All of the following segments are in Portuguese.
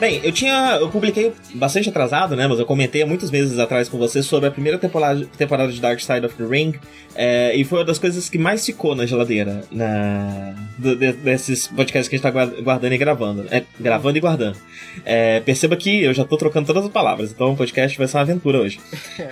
Bem, eu tinha. Eu publiquei bastante atrasado, né? Mas eu comentei há muitos meses atrás com você sobre a primeira temporada, temporada de Dark Side of the Ring. É, e foi uma das coisas que mais ficou na geladeira na, do, de, desses podcasts que a gente tá guardando e gravando. É, gravando e guardando. É, perceba que eu já tô trocando todas as palavras, então o podcast vai ser uma aventura hoje.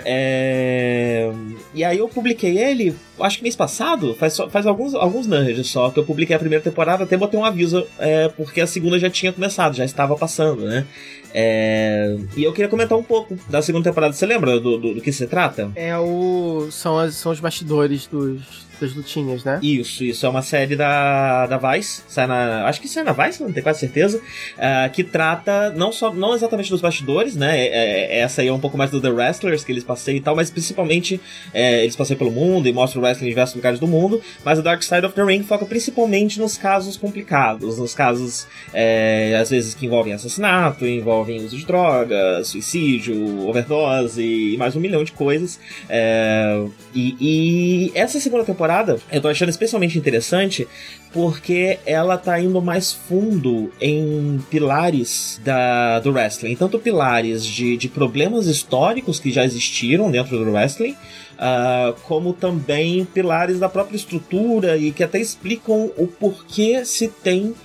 É, e aí eu publiquei ele, acho que mês passado, faz, faz alguns, alguns nudges só, que eu publiquei a primeira temporada, até botei um aviso, é, porque a segunda já tinha começado, já estava passando, né? É... E eu queria comentar um pouco da segunda temporada. Você lembra do, do, do que se trata? É o. São, as, são os bastidores dos das lutinhas, né? Isso, isso. É uma série da, da Vice. Sai na, acho que sai na Vice, não tenho quase certeza. Uh, que trata não só não exatamente dos bastidores, né? É, é, essa aí é um pouco mais do The Wrestlers que eles passeiam e tal, mas principalmente é, eles passeiam pelo mundo e mostram o wrestling em diversos lugares do mundo. Mas o Dark Side of the Ring foca principalmente nos casos complicados, nos casos é, às vezes que envolvem assassinato, envolvem uso de drogas, suicídio, overdose e mais um milhão de coisas. É, e, e essa segunda temporada temporada eu tô achando especialmente interessante porque ela tá indo mais fundo em pilares da, do wrestling. Tanto pilares de, de problemas históricos que já existiram dentro do wrestling, uh, como também pilares da própria estrutura e que até explicam o porquê se tem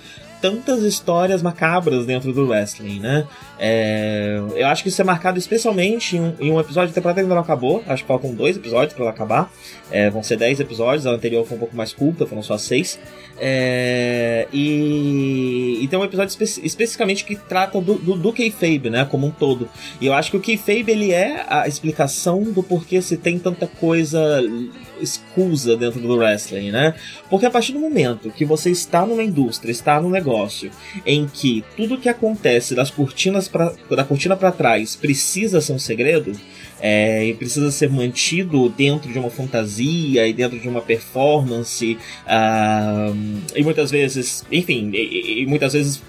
tantas histórias macabras dentro do wrestling, né? É, eu acho que isso é marcado especialmente em um, em um episódio de temporada ainda não acabou. Acho que faltam dois episódios para ela acabar. É, vão ser dez episódios. A anterior foi um pouco mais curta, foram só seis. É, e, e tem um episódio espe especificamente que trata do, do, do kayfabe, né? Como um todo. E eu acho que o kayfabe ele é a explicação do porquê se tem tanta coisa escusa dentro do wrestling, né? Porque a partir do momento que você está numa indústria, está num negócio em que tudo que acontece das cortinas pra, da cortina para trás precisa ser um segredo, é, e precisa ser mantido dentro de uma fantasia e dentro de uma performance, uh, e muitas vezes, enfim, e, e muitas vezes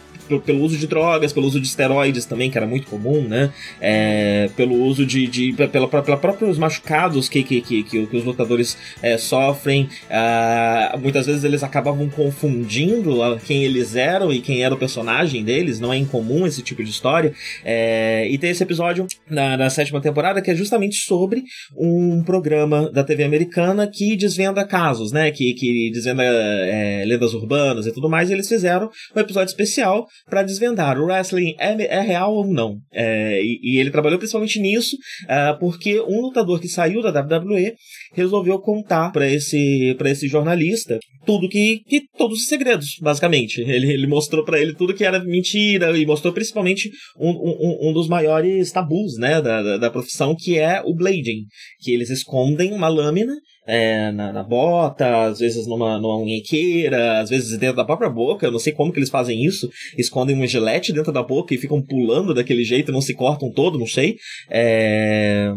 pelo uso de drogas, pelo uso de esteroides também, que era muito comum, né? É, pelo uso de. de pela, pela próprios machucados que, que, que, que, os lutadores é, sofrem. Uh, muitas vezes eles acabavam confundindo quem eles eram e quem era o personagem deles. Não é incomum esse tipo de história. É, e tem esse episódio na, na sétima temporada que é justamente sobre um programa da TV americana que desvenda casos, né? Que, que desvenda é, lendas urbanas e tudo mais. E eles fizeram um episódio especial para desvendar o wrestling é, é real ou não. É, e, e, ele trabalhou principalmente nisso, uh, porque um lutador que saiu da WWE resolveu contar para esse, esse jornalista tudo que, que. todos os segredos, basicamente. Ele, ele mostrou para ele tudo que era mentira e mostrou principalmente um, um, um dos maiores tabus né, da, da, da profissão, que é o blading. Que eles escondem uma lâmina é, na, na, bota, às vezes numa, numa unhequeira, às vezes dentro da própria boca. Eu não sei como que eles fazem isso. Escondem um gilete dentro da boca e ficam pulando daquele jeito, não se cortam todo, não sei. É,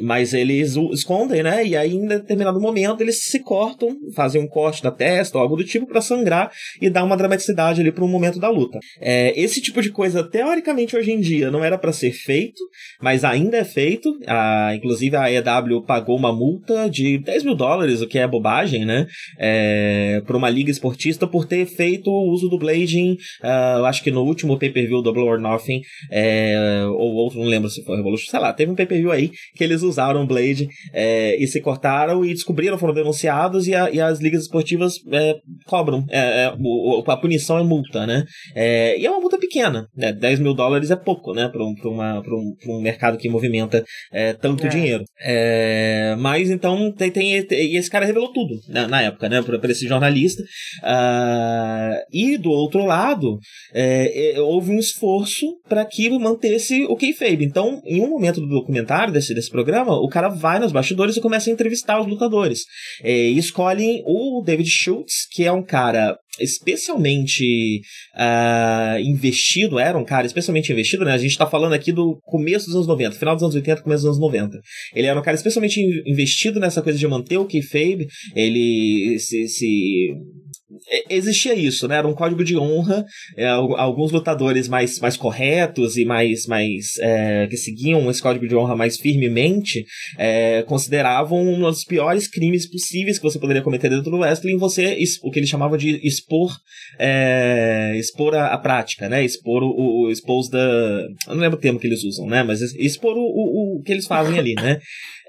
mas eles escondem, né? E aí, em determinado momento, eles se cortam, fazem um corte da testa ou algo do tipo para sangrar e dar uma dramaticidade ali para um momento da luta. É, esse tipo de coisa, teoricamente, hoje em dia, não era para ser feito, mas ainda é feito. A, inclusive, a EW pagou uma multa de 10 mil mil dólares, o que é bobagem, né? É, para uma liga esportista por ter feito o uso do blading, uh, acho que no último pay-per-view Double or Nothing, é, ou outro, não lembro se foi Revolution, sei lá, teve um pay-per-view aí que eles usaram o blade é, e se cortaram e descobriram, foram denunciados e, a, e as ligas esportivas é, cobram. É, é, o, a punição é multa, né? É, e é uma multa pequena, né? 10 mil dólares é pouco, né? Para um, um, um mercado que movimenta tanto dinheiro. mas então tem, tem e esse cara revelou tudo na, na época, né, para esse jornalista. Uh, e do outro lado, é, é, houve um esforço para que mantesse o kayfabe. Então, em um momento do documentário desse, desse programa, o cara vai nos bastidores e começa a entrevistar os lutadores. É, e escolhem o David Schultz, que é um cara especialmente uh, investido, era um cara especialmente investido, né? A gente tá falando aqui do começo dos anos 90, final dos anos 80, começo dos anos 90. Ele era um cara especialmente investido nessa coisa de manter o kayfabe, ele se, se existia isso, né? Era um código de honra. É, alguns lutadores mais, mais corretos e mais, mais é, que seguiam esse código de honra mais firmemente é, consideravam um dos piores crimes possíveis que você poderia cometer dentro do wrestling você o que eles chamavam de expor é, expor a, a, prática, né? Expor o, o da eu não lembro o termo que eles usam, né? Mas expor o, o, o que eles fazem ali, né?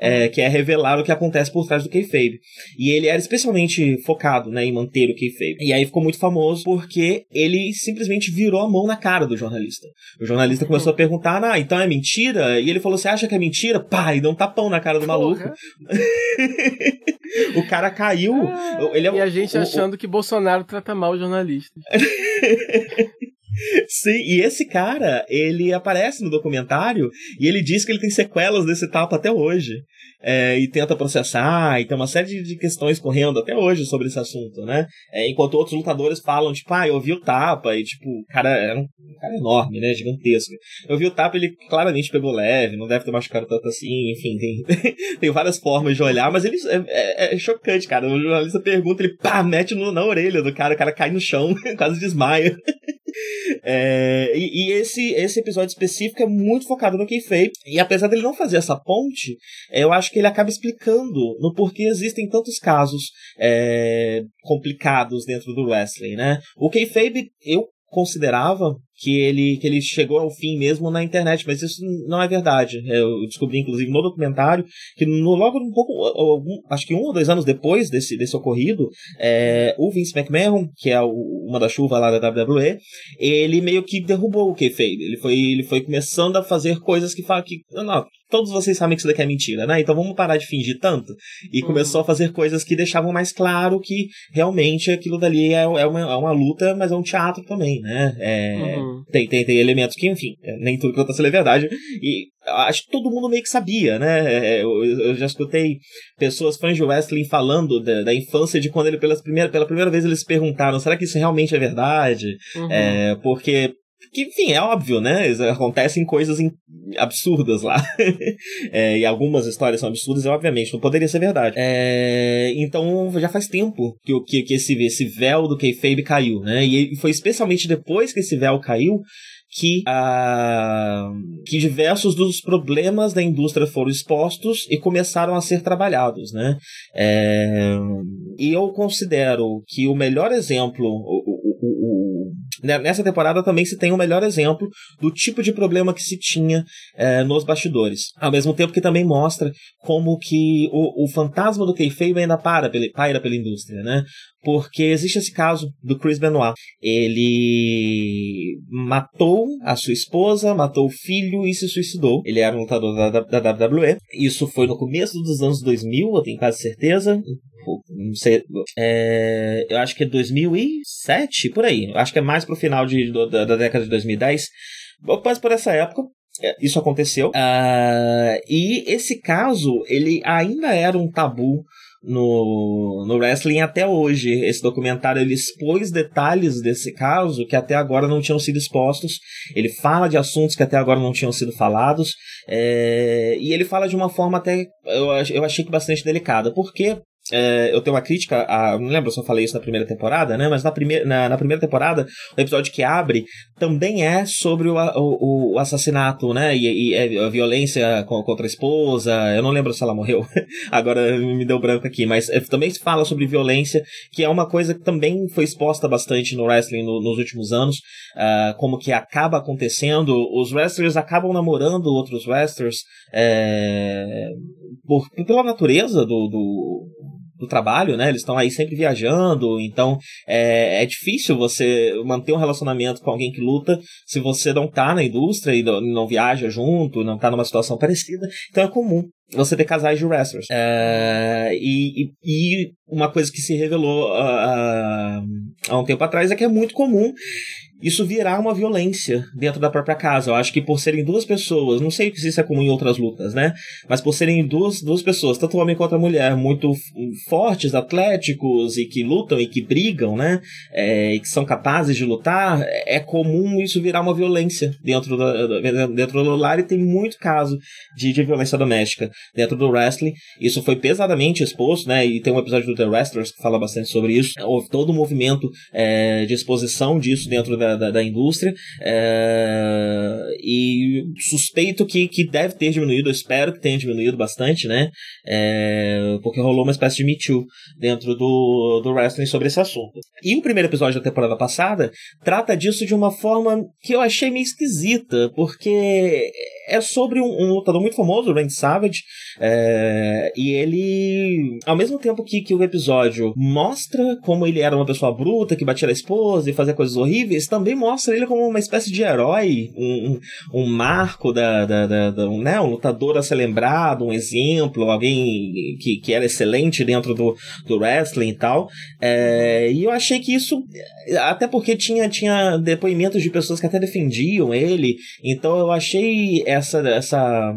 é, que é revelar o que acontece por trás do kayfabe. E ele era especialmente focado né, em manter o kayfabe. E aí ficou muito famoso porque ele simplesmente virou a mão na cara do jornalista. O jornalista começou a perguntar, ah, então é mentira? E ele falou, você acha que é mentira? Pá, e deu um tapão na cara do maluco. o cara caiu. Ah, ele é, e a gente o, achando o, que Bolsonaro trata mal os jornalistas. Sim, e esse cara, ele aparece no documentário e ele diz que ele tem sequelas desse tapa até hoje é, e tenta processar, e tem uma série de questões correndo até hoje sobre esse assunto, né? É, enquanto outros lutadores falam, tipo, ah, eu vi o tapa, e tipo, o cara era um, um, cara enorme, né? Gigantesco. Eu vi o tapa, ele claramente pegou leve, não deve ter machucado tanto assim, enfim, tem, tem várias formas de olhar, mas ele é, é, é, chocante, cara. O jornalista pergunta, ele pá, mete no, na orelha do cara, o cara cai no chão, quase desmaia. É, e, e, esse, esse episódio específico é muito focado no kayfabe. E apesar dele não fazer essa ponte, eu acho que ele acaba explicando no porquê existem tantos casos é, complicados dentro do wrestling, né? O kayfabe, eu considerava que ele, que ele chegou ao fim mesmo na internet, mas isso não é verdade. Eu descobri, inclusive, no documentário, que no, logo um pouco, algum, acho que um ou dois anos depois desse, desse ocorrido, é, o Vince McMahon, que é o, uma da chuva lá da WWE, ele meio que derrubou o kayfabe. Ele foi, ele foi começando a fazer coisas que, que não, todos vocês sabem que isso daqui é mentira, né? Então vamos parar de fingir tanto. E uhum. começou a fazer coisas que deixavam mais claro que realmente aquilo dali é, é, uma, é uma luta, mas é um teatro também, né? É, uhum. tem, tem, tem elementos que, enfim, é, nem tudo que eu tô falando é verdade. E acho que todo mundo meio que sabia, né? É, eu, eu já escutei pessoas fãs de wrestling falando da, da, infância de quando ele, pelas primeira, pela primeira vez, eles perguntaram: será que isso realmente é verdade? Uhum. É, porque que, enfim, é óbvio, né? Acontecem coisas absurdas lá. é, e algumas histórias são absurdas, e obviamente não poderia ser verdade. É, então já faz tempo que, que, que esse, esse véu do kayfabe caiu, né? E foi especialmente depois que esse véu caiu que, uh, que diversos dos problemas da indústria foram expostos e começaram a ser trabalhados, né? É, e eu considero que o melhor exemplo, nessa temporada também se tem o um melhor exemplo do tipo de problema que se tinha é, nos bastidores. Ao mesmo tempo que também mostra como que o, o fantasma do kayfabe ainda para, paira pela indústria, né? porque existe esse caso do Chris Benoit. Ele matou a sua esposa, matou o filho e se suicidou. Ele era um lutador da, da, da WWE. Isso foi no começo dos anos 2000, eu tenho quase certeza. Não sei, é, eu acho que é 2007, por aí. Eu acho que é mais pro final de, da, da década de 2010. Mas por essa época, é, isso aconteceu. Uh, e esse caso, ele ainda era um tabu no, no wrestling até hoje. Esse documentário ele expôs detalhes desse caso que até agora não tinham sido expostos. Ele fala de assuntos que até agora não tinham sido falados. É, e ele fala de uma forma até eu, eu achei que bastante delicada. Porque é, eu tenho uma crítica, a, não lembro se eu falei isso na primeira temporada, né? Mas na, primeira na, na, primeira temporada, o episódio que abre também é sobre o, o, o assassinato, né? E, e, é, a violência contra a esposa. Eu não lembro se ela morreu, agora me deu branco aqui, mas é, também se fala sobre violência, que é uma coisa que também foi exposta bastante no wrestling no, nos últimos anos, uh, como que acaba acontecendo. Os wrestlers acabam namorando outros wrestlers é, por, pela natureza do, do do trabalho, né? Eles estão aí sempre viajando, então é, é difícil você manter um relacionamento com alguém que luta se você não tá na indústria e não, viaja junto, não tá numa situação parecida. Então é comum você ter casais de wrestlers. É, e, e, e, uma coisa que se revelou uh, uh, há um tempo atrás é que é muito comum isso virar uma violência dentro da própria casa. Eu acho que por serem duas pessoas, não sei se isso é comum em outras lutas, né? Mas por serem duas, duas pessoas, tanto homem quanto a mulher, muito fortes, atléticos e que lutam e que brigam, né? É, e que são capazes de lutar, é comum isso virar uma violência dentro do, dentro do lar e tem muito caso de, de violência doméstica dentro do wrestling. Isso foi pesadamente exposto, né? E tem um episódio do The Wrestlers que fala bastante sobre isso. Houve todo um movimento é, de exposição disso dentro da da, da, indústria. É, e suspeito que, que deve ter diminuído, eu espero que tenha diminuído bastante, né? É, porque rolou uma espécie de Me Too dentro do, do wrestling sobre esse assunto. E o primeiro episódio da temporada passada trata disso de uma forma que eu achei meio esquisita, porque é sobre um, um lutador muito famoso, o Randy Savage, é, e ele, ao mesmo tempo que, que o episódio mostra como ele era uma pessoa bruta, que batia na esposa e fazia coisas horríveis, também mostra ele como uma espécie de herói, um, um, um marco da, da, da, da um, né, um lutador a ser lembrado, um exemplo, alguém que, que era excelente dentro do, do wrestling e tal. É, e eu achei que isso, até porque tinha, tinha depoimentos de pessoas que até defendiam ele, então eu achei essa, essa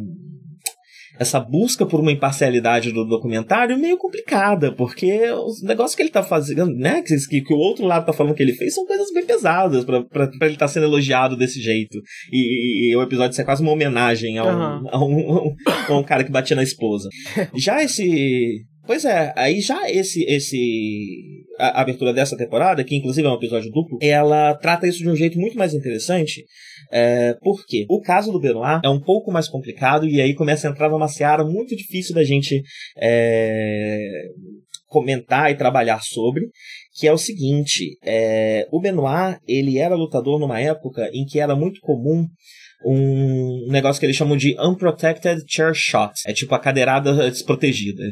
essa busca por uma imparcialidade do documentário meio complicada, porque os negócios que ele tá fazendo, né, que, que o outro lado tá falando que ele fez, são coisas bem pesadas para ele estar tá sendo elogiado desse jeito. E, e, e, o episódio é quase uma homenagem a um, uhum. a, um, a um cara que batia na esposa. Já esse Pois é, aí já esse esse a abertura dessa temporada, que inclusive é um episódio duplo, ela trata isso de um jeito muito mais interessante. É, porque o caso do Benoit é um pouco mais complicado e aí começa a entrar numa seara muito difícil da gente é, comentar e trabalhar sobre, que é o seguinte: é, o Benoit ele era lutador numa época em que era muito comum um negócio que eles chamam de Unprotected Chair Shot. É tipo a cadeirada desprotegida.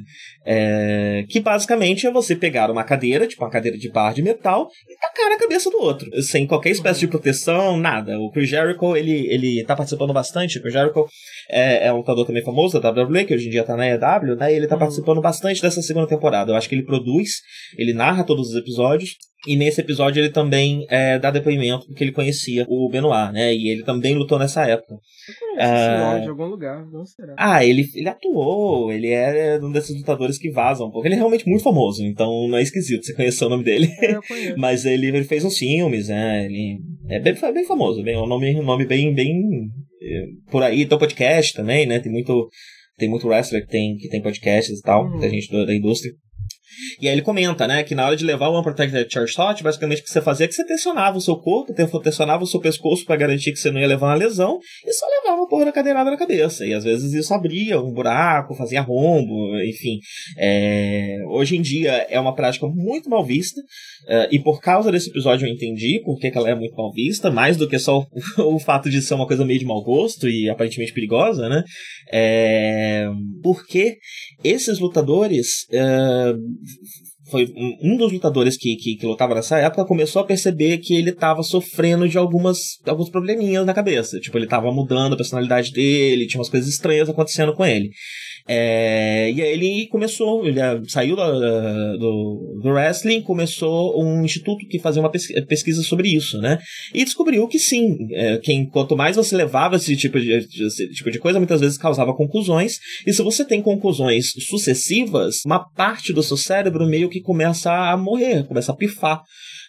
É, que basicamente é você pegar uma cadeira, tipo uma cadeira de barra de metal, e tacar na cabeça do outro. Sem qualquer espécie de proteção, nada. O Chris Jericho, ele, ele tá participando bastante. O Chris Jericho é, é um lutador também famoso da WWE, que hoje em dia tá na EW, né? E ele tá uhum. participando bastante dessa segunda temporada. Eu acho que ele produz, ele narra todos os episódios. E nesse episódio ele também é, dá depoimento porque ele conhecia o Benoit, né? E ele também lutou nessa época. Ah, de algum lugar, não será? Ah, ele, ele atuou, ele é um desses lutadores que vazam, porque ele é realmente muito famoso, então não é esquisito você conhecer o nome dele. É. Mas ele, ele fez uns filmes, né? Ele É bem, bem famoso, bem, um nome, nome bem, bem é, por aí. Tem podcast também, né? Tem muito, tem muito wrestler que tem, que tem podcasts e tal, uhum. da gente da, da indústria. E aí ele comenta, né, que na hora de levar o Unprotected Charge Shot, basicamente o que você fazia é que você tensionava o seu corpo, tensionava o seu pescoço para garantir que você não ia levar uma lesão, e só levava uma porra da cadeirada na cabeça. E às vezes isso abria um buraco, fazia rombo, enfim. É... Hoje em dia é uma prática muito mal vista, uh, e por causa desse episódio eu entendi por que, que ela é muito mal vista, mais do que só o, fato de ser uma coisa meio de mau gosto e aparentemente perigosa, né? É... Porque esses lutadores. Uh foi um dos lutadores que, que, que, lutava nessa época começou a perceber que ele estava sofrendo de algumas alguns probleminhas na cabeça. Tipo, ele estava mudando a personalidade dele, tinha umas coisas estranhas acontecendo com ele. É, e aí ele começou, ele ah, saiu do, do, do, wrestling, começou um instituto que fazia uma pesquisa sobre isso, né? E descobriu que sim, é, quem, quanto mais você levava esse tipo de, esse tipo de coisa, muitas vezes causava conclusões. E se você tem conclusões sucessivas, uma parte do seu cérebro meio que começa a morrer, começa a pifar.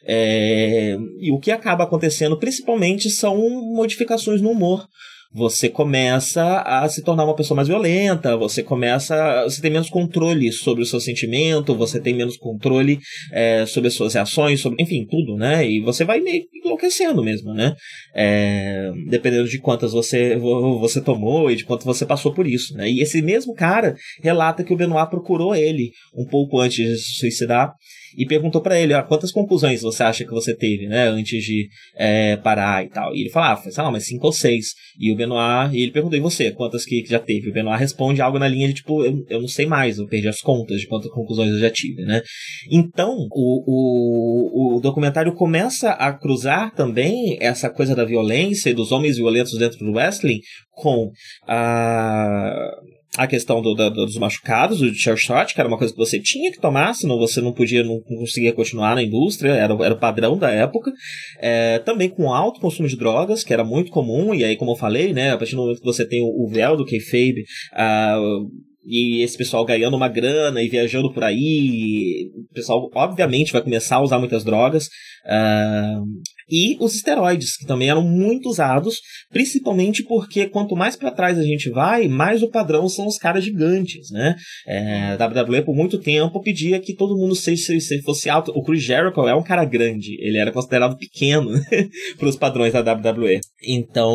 É, e o que acaba acontecendo principalmente são modificações no humor você começa a se tornar uma pessoa mais violenta, você começa. Você tem menos controle sobre o seu sentimento, você tem menos controle é, sobre as suas reações, sobre, enfim, tudo, né? E você vai meio enlouquecendo mesmo, né? É, dependendo de quantas você, você tomou e de quanto você passou por isso, né? E esse mesmo cara relata que o Benoit procurou ele um pouco antes de se suicidar e perguntou para ele, ah, quantas conclusões você acha que você teve, né, antes de é, parar e tal. E ele falava, ah, sei lá, mas cinco ou seis. E o Benoit, e ele perguntou, e você, quantas que, que já teve? O Benoit responde algo na linha de, tipo, eu, eu não sei mais, eu perdi as contas de quantas conclusões eu já tive, né. Então, o, o, o documentário começa a cruzar também essa coisa da violência e dos homens violentos dentro do wrestling com a a questão do, do, dos machucados, do chair shot, que era uma coisa que você tinha que tomar, senão você não podia, não conseguia continuar na indústria, era, era o padrão da época. É, também com alto consumo de drogas, que era muito comum, e aí, como eu falei, né, a partir do momento que você tem o, o véu do kayfabe, uh, e esse pessoal ganhando uma grana e viajando por aí, o pessoal obviamente vai começar a usar muitas drogas. Uh, e os esteroides, que também eram muito usados, principalmente porque quanto mais para trás a gente vai, mais o padrão são os caras gigantes, né? É, WWE por muito tempo pedia que todo mundo se, se, se fosse alto. O Chris Jericho é um cara grande, ele era considerado pequeno para os padrões da WWE. Então,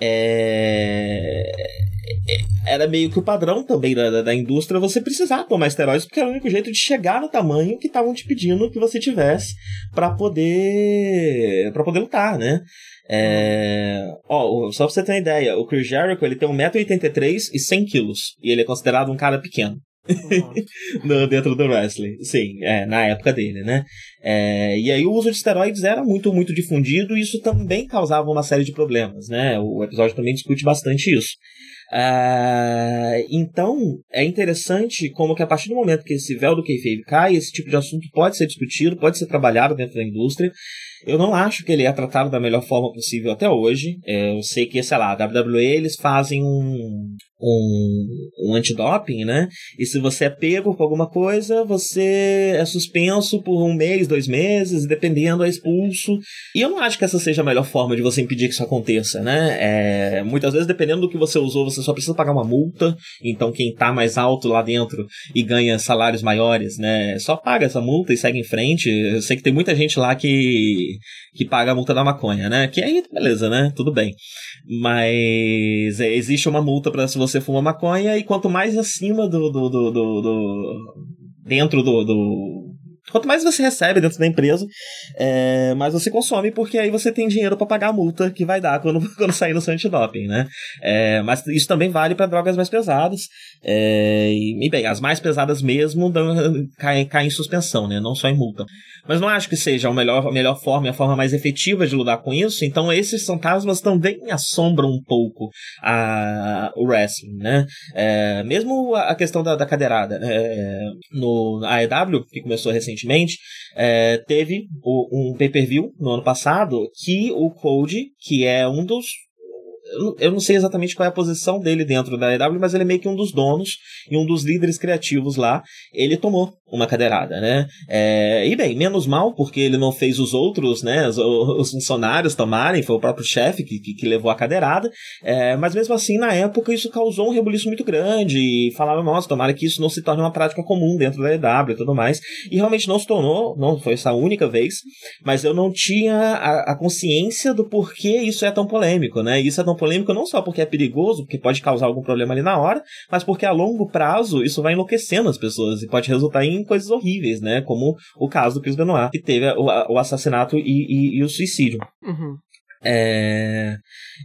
é, era meio que o padrão também da, da indústria você precisar tomar esteroides, porque era o único jeito de chegar no tamanho que estavam te pedindo que você tivesse para poder para poder lutar, né? É... Ó, só pra você ter uma ideia, o Chris Jericho ele tem 1,83m e 100kg, e ele é considerado um cara pequeno. no, dentro do wrestling. Sim, é, na época dele, né? É, e aí o uso de esteroides era muito, muito difundido e isso também causava uma série de problemas, né? O episódio também discute bastante isso. Uh, então, é interessante como que a partir do momento que esse véu do kayfabe cai, esse tipo de assunto pode ser discutido, pode ser trabalhado dentro da indústria. Eu não acho que ele é tratado da melhor forma possível até hoje. É, eu sei que, sei lá, a WWE eles fazem um, um, um antidoping, né? E se você é pego com alguma coisa, você é suspenso por um mês, dois meses, dependendo, é expulso. E eu não acho que essa seja a melhor forma de você impedir que isso aconteça, né? É, muitas vezes, dependendo do que você usou, você só precisa pagar uma multa. Então, quem tá mais alto lá dentro e ganha salários maiores, né? Só paga essa multa e segue em frente. Eu sei que tem muita gente lá que, que paga a multa da maconha, né? Que aí, beleza, né? Tudo bem. Mas é, existe uma multa para se você fuma maconha, e quanto mais acima do. do, do, do, do dentro do, do Quanto mais você recebe dentro da empresa, é, mais você consome, porque aí você tem dinheiro para pagar a multa que vai dar quando, quando sair no seu antidoping, né? É, mas isso também vale para drogas mais pesadas. É, e, bem, as mais pesadas mesmo dão, caem, caem em suspensão, né? Não só em multa. Mas não acho que seja a melhor, a melhor forma e a forma mais efetiva de lidar com isso. Então esses fantasmas também assombram um pouco a, o wrestling, né? É, mesmo a questão da, da cadeirada. Né? É, no AEW, que começou recentemente, é, teve o, um pay-per-view no ano passado que o Code, que é um dos eu não sei exatamente qual é a posição dele dentro da EW, mas ele é meio que um dos donos e um dos líderes criativos lá. Ele tomou uma cadeirada, né? É, e bem, menos mal, porque ele não fez os outros, né? Os, os funcionários tomarem, foi o próprio chefe que, que, que, levou a cadeirada. É, mas mesmo assim, na época, isso causou um rebuliço muito grande. E falaram, nossa, tomara que isso não se torne uma prática comum dentro da EW e tudo mais. E realmente não se tornou, não foi essa única vez, mas eu não tinha a, a consciência do porquê isso é tão polêmico, né? E isso é tão polêmico não só porque é perigoso, porque pode causar algum problema ali na hora, mas porque a longo prazo isso vai enlouquecendo as pessoas e pode resultar em coisas horríveis, né? Como o caso do Chris Benoit, que teve o, o assassinato e, e, e o suicídio. Uhum. É...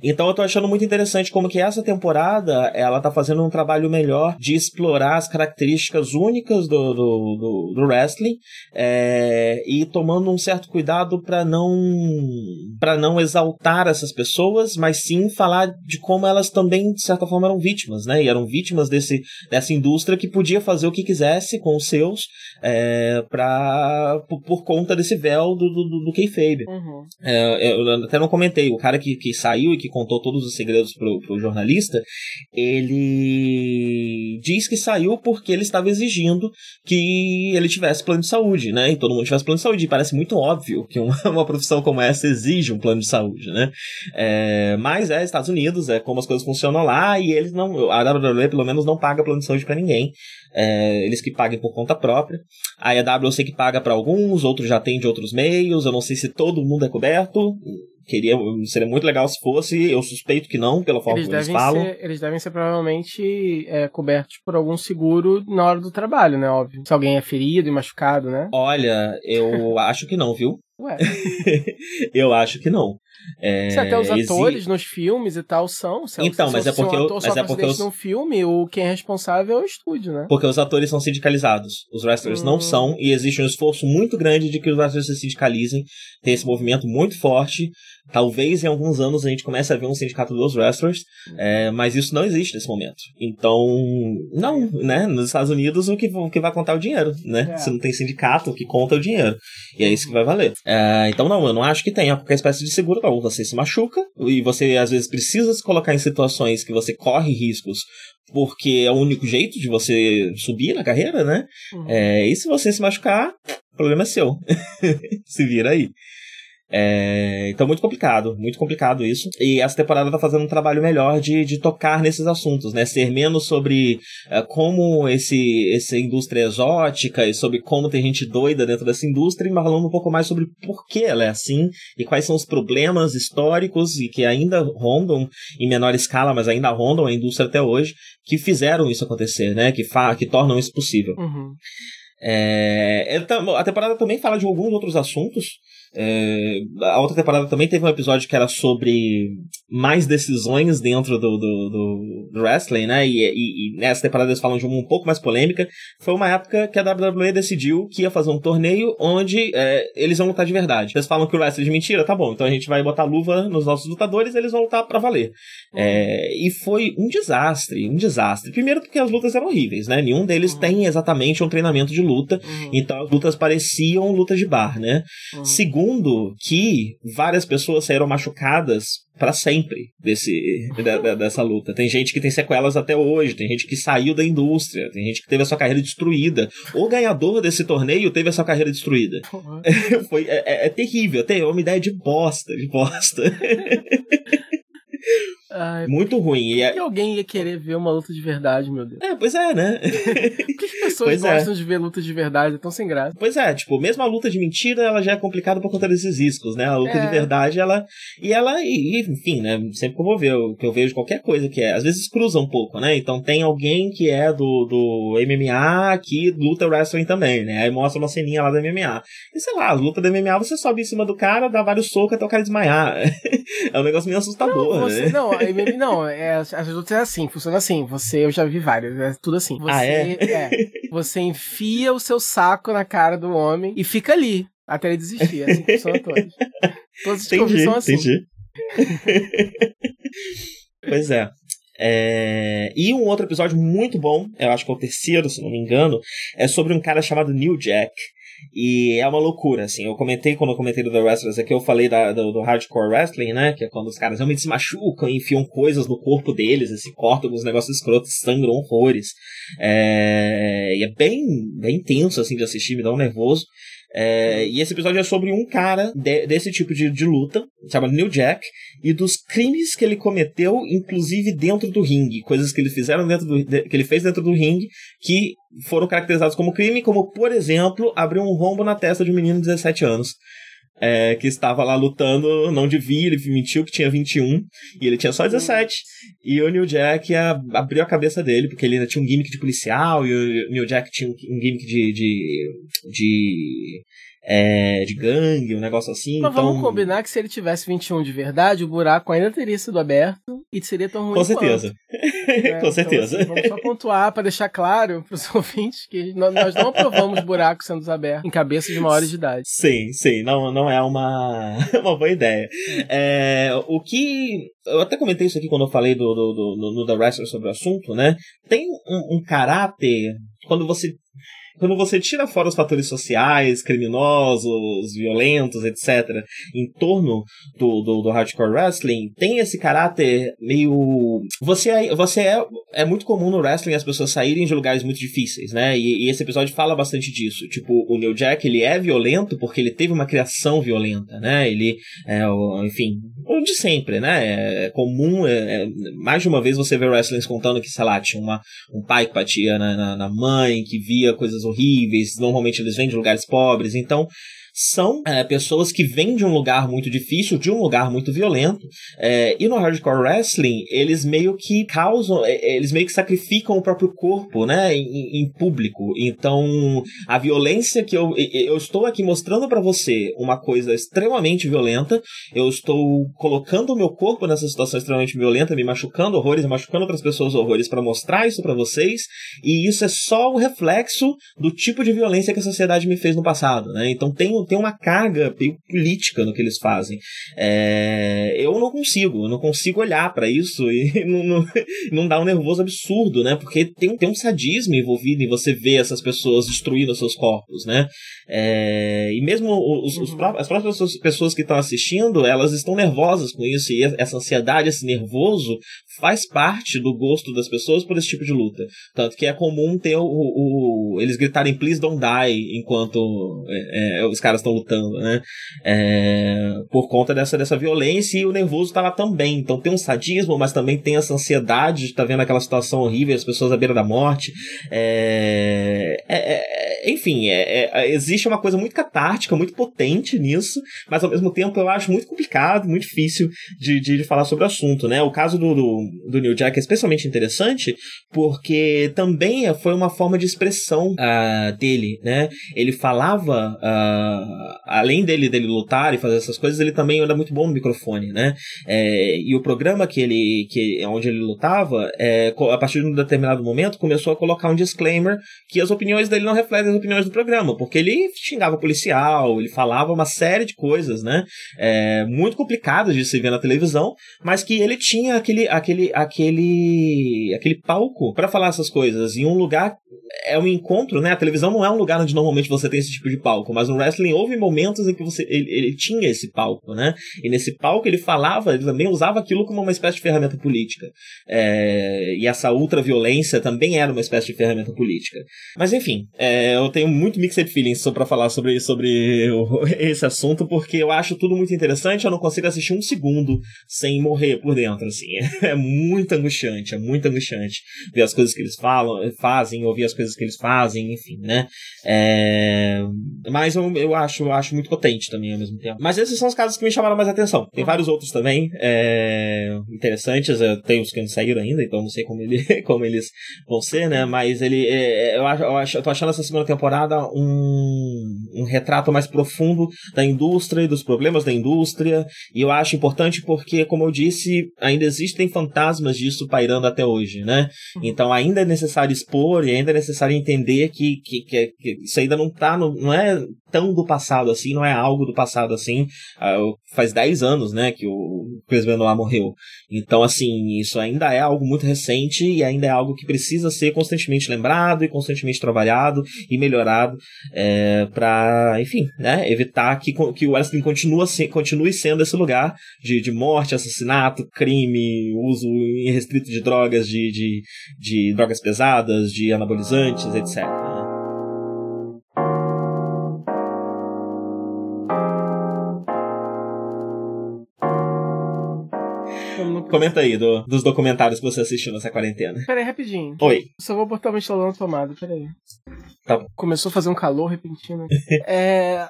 Então eu tô achando muito interessante como que essa temporada ela tá fazendo um trabalho melhor de explorar as características únicas do, do, do, do wrestling é... e tomando um certo cuidado para não para não exaltar essas pessoas, mas sim falar de como elas também de certa forma eram vítimas, né? E eram vítimas desse dessa indústria que podia fazer o que quisesse com os seus é... para por, por, conta desse véu do, do, do kayfabe. Uhum. É, eu até não comentei, o cara que, que saiu e que contou todos os segredos pro, pro jornalista, ele diz que saiu porque ele estava exigindo que ele tivesse plano de saúde, né? E todo mundo tivesse plano de saúde. E parece muito óbvio que uma, uma profissão como essa exige um plano de saúde, né? É, mas é Estados Unidos, é como as coisas funcionam lá, e eles não. A WWE pelo menos não paga plano de saúde para ninguém. É, eles que paguem por conta própria. A EW eu sei que paga para alguns, outros já tem de outros meios, eu não sei se todo mundo é coberto. Queria, seria muito legal se fosse, eu suspeito que não, pela forma eles como eles falam. Ser, eles devem ser provavelmente é, cobertos por algum seguro na hora do trabalho, né? Óbvio. Se alguém é ferido e machucado, né? Olha, eu acho que não, viu? Ué. eu acho que não. É, se até os atores exi... nos filmes e tal são. Se, então, se, mas, se, é porque um eu, mas é porque os... num filme, o quem é responsável é o estúdio, né? Porque os atores são sindicalizados. Os wrestlers hum. não são, e existe um esforço muito grande de que os wrestlers se sindicalizem. Tem esse movimento muito forte. Talvez em alguns anos a gente comece a ver um sindicato dos wrestlers, é, mas isso não existe nesse momento. Então, não, né? Nos Estados Unidos o que, o que vai contar é o dinheiro, né? É. Se não tem sindicato, o que conta é o dinheiro. E é isso que vai valer. É, então, não, eu não acho que tenha qualquer espécie de seguro, não. Você se machuca e você às vezes precisa se colocar em situações que você corre riscos porque é o único jeito de você subir na carreira, né? Uhum. É, e se você se machucar, o problema é seu. se vira aí. É, então, muito complicado, muito complicado isso. E essa temporada tá fazendo um trabalho melhor de, de tocar nesses assuntos, né? Ser menos sobre é, como esse, essa indústria é exótica e sobre como tem gente doida dentro dessa indústria, mas falando um pouco mais sobre por que ela é assim e quais são os problemas históricos e que ainda rondam em menor escala, mas ainda rondam a indústria até hoje, que fizeram isso acontecer, né? Que, fa que tornam isso possível. Uhum. É, a temporada também fala de alguns outros assuntos. É, a outra temporada também teve um episódio que era sobre mais decisões dentro do, do, do, wrestling, né? E, e, e, nessa temporada eles falam de uma um pouco mais polêmica. Foi uma época que a WWE decidiu que ia fazer um torneio onde é, eles vão lutar de verdade. Eles falam que o wrestling é de mentira, tá bom, então a gente vai botar luva nos nossos lutadores e eles vão lutar pra valer. Uhum. É, e foi um desastre, um desastre. Primeiro porque as lutas eram horríveis, né? Nenhum deles uhum. tem exatamente um treinamento de luta, uhum. então as lutas pareciam lutas de bar, né? Uhum. Segundo, Segundo, que várias pessoas saíram machucadas para sempre desse, da, dessa luta. Tem gente que tem sequelas até hoje, tem gente que saiu da indústria, tem gente que teve a sua carreira destruída. O ganhador desse torneio teve a sua carreira destruída. Uhum. Foi, é, é, é terrível, tem uma ideia de bosta, de bosta. Ai, muito ruim. Por que, é... alguém ia querer ver uma luta de verdade, meu Deus? É, pois é, né? Por que, as pessoas pois é. gostam é. de ver lutas de verdade? É tão sem graça. Pois é, tipo, mesmo a luta de mentira, ela já é complicada por conta desses riscos, né? A luta é. de verdade, ela. E ela, e, enfim, né? Sempre que eu vou ver, que eu vejo qualquer coisa que é. Às vezes cruza um pouco, né? Então tem alguém que é do, do MMA que luta wrestling também, né? Aí mostra uma ceninha lá do MMA. E sei lá, a luta do MMA, você sobe em cima do cara, dá vários socos até o cara desmaiar. é um negócio meio assustador, não, você, né? Não, não, é, as lutas é assim, funciona assim. Você, eu já vi várias, é tudo assim. Você, ah, é? é? Você enfia o seu saco na cara do homem e fica ali até ele desistir. É assim que funciona todos. Todos os entendi, são assim. Entendi. pois é. É... E um outro episódio muito bom, eu acho que é o terceiro, se não me engano, é sobre um cara chamado New Jack. E é uma loucura, assim. Eu comentei, quando eu comentei do The Wrestlers aqui, eu falei da, do, do, Hardcore Wrestling, né? Que é quando os caras realmente se machucam, enfiam coisas no corpo deles, se cortam alguns negócios escrotos, sangram horrores. É, e é bem, bem tenso, assim, de assistir, me dá um nervoso. É, e esse episódio é sobre um cara de, desse tipo de, de luta, chama New Jack, e dos crimes que ele cometeu, inclusive dentro do ringue, coisas que ele fizeram dentro do, de, que ele fez dentro do ringue, que foram caracterizados como crime, como por exemplo abrir um rombo na testa de um menino de 17 anos é, que estava lá lutando, não devia, ele mentiu que tinha 21 e ele tinha só 17. E o New Jack a, abriu a cabeça dele, porque ele ainda tinha um gimmick de policial e o New Jack tinha um, gimmick de, de, de é, de gangue, um negócio assim. Mas então... vamos combinar que se ele tivesse 21 de verdade, o buraco ainda teria sido aberto e seria tão ruim Com certeza. Né? Com certeza. Então, assim, vamos só pontuar para deixar claro para os ouvintes que nós não aprovamos buracos sendo abertos em cabeças de maiores de idade. Sim, sim, não, não é uma, uma boa ideia. É, o que. Eu até comentei isso aqui quando eu falei do, do, do, no The Wrestler sobre o assunto, né? Tem um, um caráter. Quando você quando você tira fora os fatores sociais, criminosos, violentos, etc., em torno do, do, do hardcore wrestling, tem esse caráter meio. Você, é, você é, é muito comum no wrestling as pessoas saírem de lugares muito difíceis, né? E, e esse episódio fala bastante disso. Tipo, o New Jack, ele é violento porque ele teve uma criação violenta, né? Ele, é, enfim, o de sempre, né? É comum, é, é, mais de uma vez você vê wrestlings contando que, sei lá, tinha uma, um pai que batia na, na, na mãe, que via coisas horríveis, normalmente eles vêm de lugares pobres, então são é, pessoas que vêm de um lugar muito difícil, de um lugar muito violento, é, e no hardcore wrestling eles meio que causam, é, eles meio que sacrificam o próprio corpo, né, em, em público. Então a violência que eu, eu estou aqui mostrando para você uma coisa extremamente violenta, eu estou colocando o meu corpo nessa situação extremamente violenta, me machucando horrores, machucando outras pessoas horrores para mostrar isso para vocês, e isso é só o reflexo do tipo de violência que a sociedade me fez no passado, né? Então tem tem uma carga política no que eles fazem. É, eu não consigo, eu não consigo olhar para isso e não, não, não dá um nervoso absurdo, né? Porque tem, tem um sadismo envolvido em você ver essas pessoas destruindo seus corpos, né? É, e mesmo os, os, uhum. as próprias pessoas que estão assistindo, elas estão nervosas com isso, e essa ansiedade, esse nervoso, faz parte do gosto das pessoas por esse tipo de luta. Tanto que é comum ter o, o, o eles gritarem please don't die enquanto é, é, os caras estão lutando, né? É, por conta dessa, dessa violência e o nervoso tá lá também. Então tem um sadismo, mas também tem essa ansiedade de estar tá vendo aquela situação horrível, as pessoas à beira da morte. É, é, é enfim, existe uma coisa muito catártica, muito potente nisso, mas ao mesmo tempo eu acho muito complicado, muito difícil de, de, de falar sobre o assunto, né? O caso do, do do, New Jack é especialmente interessante porque também foi uma forma de expressão uh, dele, né? Ele falava, uh, além dele, dele lutar e fazer essas coisas, ele também era muito bom no microfone, né? É, e o programa que ele, que, onde ele lutava, é, a partir de um determinado momento, começou a colocar um disclaimer que as opiniões dele não refletem as opiniões do programa, porque ele xingava policial, ele falava uma série de coisas, né? É, muito complicadas de se ver na televisão, mas que ele tinha aquele, aquele aquele aquele aquele palco para falar essas coisas em um lugar é um encontro, né? A televisão não é um lugar onde normalmente você tem esse tipo de palco, mas no wrestling houve momentos em que você ele, ele tinha esse palco, né? E nesse palco ele falava, ele também usava aquilo como uma espécie de ferramenta política. É, e essa ultraviolência também era uma espécie de ferramenta política. Mas enfim, é, eu tenho muito mixed feelings para falar sobre, sobre esse assunto, porque eu acho tudo muito interessante, eu não consigo assistir um segundo sem morrer por dentro, assim. É muito angustiante, é muito angustiante ver as coisas que eles falam, fazem, ouvir as coisas que eles fazem, enfim, né? É... Mas eu, eu acho, eu acho muito potente também ao mesmo tempo. Mas esses são os casos que me chamaram mais atenção. Tem vários outros também é... interessantes, tem os que não saíram ainda, então não sei como, ele, como eles vão ser, né? Mas ele, é, eu, acho, eu, acho, eu tô achando essa segunda temporada um, um retrato mais profundo da indústria e dos problemas da indústria, e eu acho importante porque, como eu disse, ainda existem fantasmas disso pairando até hoje, né? Então ainda é necessário expor e ainda é necessário entender que, que, que, que isso ainda não tá no, não é tão do passado assim, não é algo do passado assim. Uh, faz 10 anos, né, que o Chris Benoit morreu. Então, assim, isso ainda é algo muito recente e ainda é algo que precisa ser constantemente lembrado e constantemente trabalhado e melhorado, é, para enfim, né, evitar que, que o wrestling continue, continue sendo esse lugar de, de morte, assassinato, crime, uso irrestrito de drogas, de, de, de drogas pesadas, de anabolizantes, etc. Comenta aí do, dos documentários que você assistiu nessa quarentena. Pera aí, rapidinho. Oi. Só vou botar o ventilador na tomada, pera aí. Tá bom. Começou a fazer um calor repentino. é...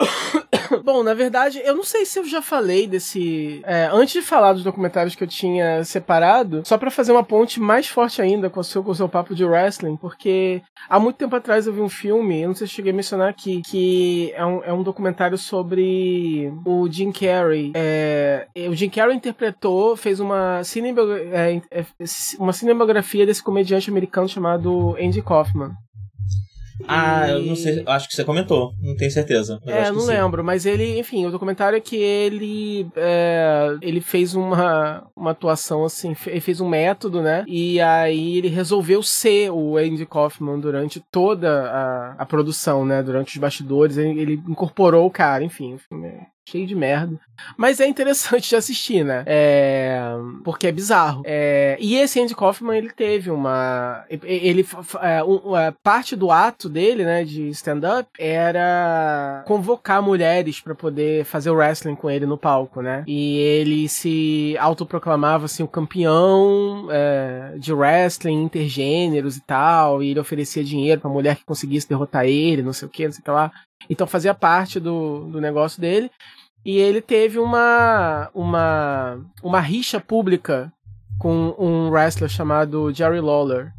Bom, na verdade, eu não sei se eu já falei desse. É, antes de falar dos documentários que eu tinha separado, só para fazer uma ponte mais forte ainda com o, seu, com o seu papo de wrestling, porque há muito tempo atrás eu vi um filme, eu não sei se cheguei a mencionar aqui, que é um, é um documentário sobre o Jim Carrey. É, o Jim Carrey interpretou, fez uma, é, é, uma cinematografia desse comediante americano chamado Andy Kaufman. Ah, eu não sei, acho que você comentou, não tenho certeza. É, não lembro, mas ele, enfim, o documentário é que ele é, ele fez uma, uma atuação assim, ele fez um método, né? E aí ele resolveu ser o Andy Kaufman durante toda a, a produção, né? Durante os bastidores, ele, ele incorporou o cara, enfim, o filme é cheio de merda. Mas é interessante de assistir, né? É... Porque é bizarro. É... E esse Andy Kaufman, ele teve uma. Ele. É, é, parte do ato dele, né, de stand-up, era convocar mulheres para poder fazer o wrestling com ele no palco, né? E ele se autoproclamava, assim, o campeão é, de wrestling intergêneros e tal. E ele oferecia dinheiro pra mulher que conseguisse derrotar ele, não sei o que, não sei o que lá. Então fazia parte do, do negócio dele. E ele teve uma, uma, uma rixa pública com um wrestler chamado Jerry Lawler.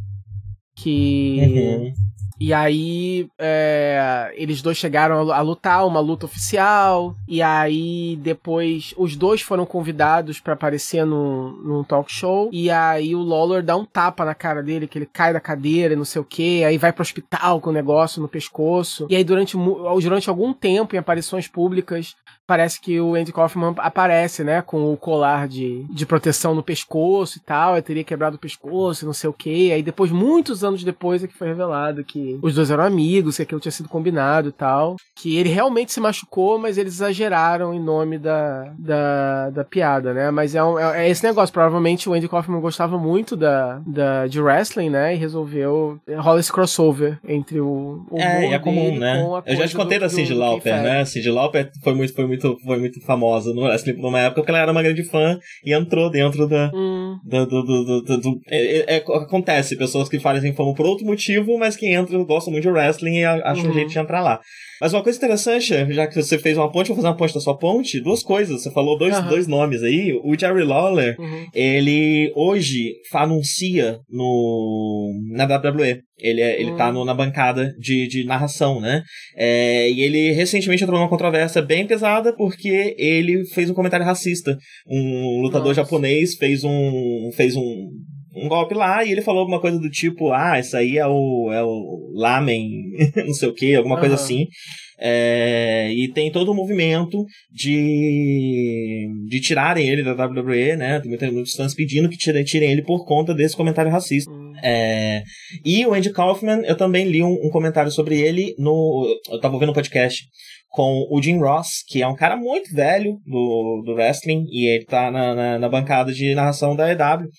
Que. Uhum. E aí, é, eles dois chegaram a lutar, uma luta oficial. E aí, depois, os dois foram convidados para aparecer num, num talk show. E aí, o Lawler dá um tapa na cara dele, que ele cai da cadeira e não sei o que. Aí vai pro hospital com o negócio no pescoço. E aí, durante, durante algum tempo, em aparições públicas, parece que o Andy Kaufman aparece, né, com o colar de, de proteção no pescoço e tal, ele teria quebrado o pescoço, não sei o que. Aí depois, muitos anos depois, é que foi revelado que os dois eram amigos, que aquilo tinha sido combinado e tal. Que ele realmente se machucou, mas eles exageraram em nome da, da, da piada, né? Mas é, um, é, é esse negócio, provavelmente o Andy Kaufman gostava muito da, da, de wrestling, né, e resolveu rola esse crossover entre o, o É, é comum, né? Eu já te contei da Cindy Lauper, né? Cindy Lauper foi muito, foi muito muito, foi muito famosa no wrestling por uma época, porque ela era uma grande fã e entrou dentro da. Hum. do, do, do, do, do é, é, é, acontece, pessoas que fazem fama por outro motivo, mas que entram, gostam muito de wrestling e acham uhum. um jeito de entrar lá. Mas uma coisa interessante, já que você fez uma ponte, vou fazer uma ponte da sua ponte, duas coisas. Você falou dois, uhum. dois nomes aí. O Jerry Lawler, uhum. ele hoje anuncia no, na WWE. Ele, é, ele tá no, na bancada de, de narração, né? É, e ele recentemente entrou numa controvérsia bem pesada porque ele fez um comentário racista. Um lutador Nossa. japonês fez um. fez um um golpe lá e ele falou alguma coisa do tipo, ah, isso aí é o, é o lamen, não sei o que, alguma uhum. coisa assim. É, e tem todo o um movimento de, de tirarem ele da WWE, né? Tem muitos fãs pedindo que tirem, tirem ele por conta desse comentário racista. Uhum. É, e o Andy Kaufman, eu também li um, um, comentário sobre ele no. Eu tava ouvindo um podcast com o Jim Ross, que é um cara muito velho do, do wrestling, e ele tá na, na, na bancada de narração da EW.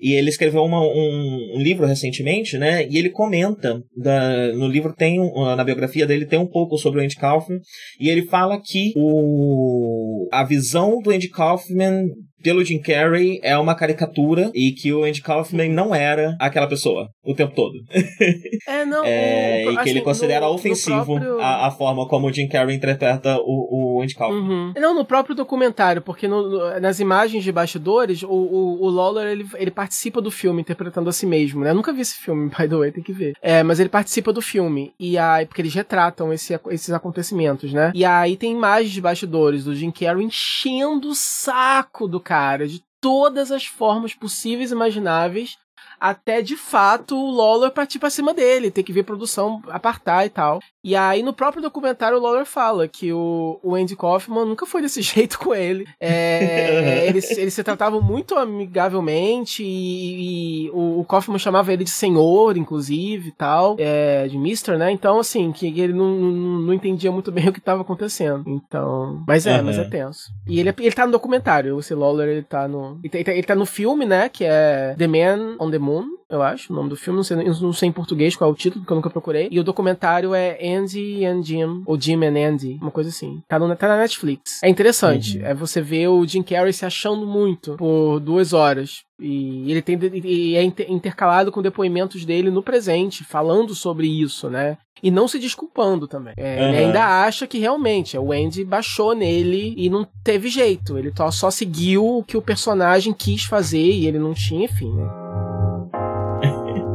E ele escreveu uma, um, um, livro recentemente, né? E ele comenta, da, no livro tem, na biografia dele tem um pouco sobre o Andy Kaufman, e ele fala que o, a visão do Andy Kaufman pelo Jim Carrey é uma caricatura e que o Andy Kaufman não era aquela pessoa o tempo todo. É, não. é, o, e que assim, ele considera no, ofensivo no próprio... a, a, forma como o Jim Carrey interpreta o, o Andy Kaufman. Uhum. Não, no próprio documentário, porque no, nas imagens de bastidores, o, o, o Lawler ele, ele participa do filme interpretando a si mesmo, né? Eu nunca vi esse filme, by the way, tem que ver. É, mas ele participa do filme. E aí, porque eles retratam esse, esses acontecimentos, né? E aí tem imagens de bastidores do Jim Carrey enchendo o saco do cara de todas as formas possíveis e imagináveis até de fato o Lawler partir pra cima dele, ter que ver produção apartar e tal. E aí no próprio documentário o Lawler fala que o, o Andy Kaufman nunca foi desse jeito com ele. É, eles, eles se tratavam muito amigavelmente e, e o, o, Kaufman chamava ele de senhor, inclusive, e tal, é, de mister, né? Então, assim, que ele não, não, não entendia muito bem o que estava acontecendo. Então, mas é, uhum. mas é tenso. E ele, ele tá no documentário, o Lawler, ele tá no... Ele tá, ele tá no filme, né, que é The Man on the Moon, eu acho, o nome do filme, não sei, não sei em português qual é o título, porque eu nunca procurei. E o documentário é Andy and Jim, ou Jim and Andy, uma coisa assim. Tá, no, tá na Netflix. É interessante, uhum. é você ver o Jim Carrey se achando muito por duas horas. E ele tem e é intercalado com depoimentos dele no presente, falando sobre isso, né? E não se desculpando também. É, uhum. Ele ainda acha que realmente o Andy baixou nele e não teve jeito. Ele só seguiu o que o personagem quis fazer e ele não tinha, enfim, né?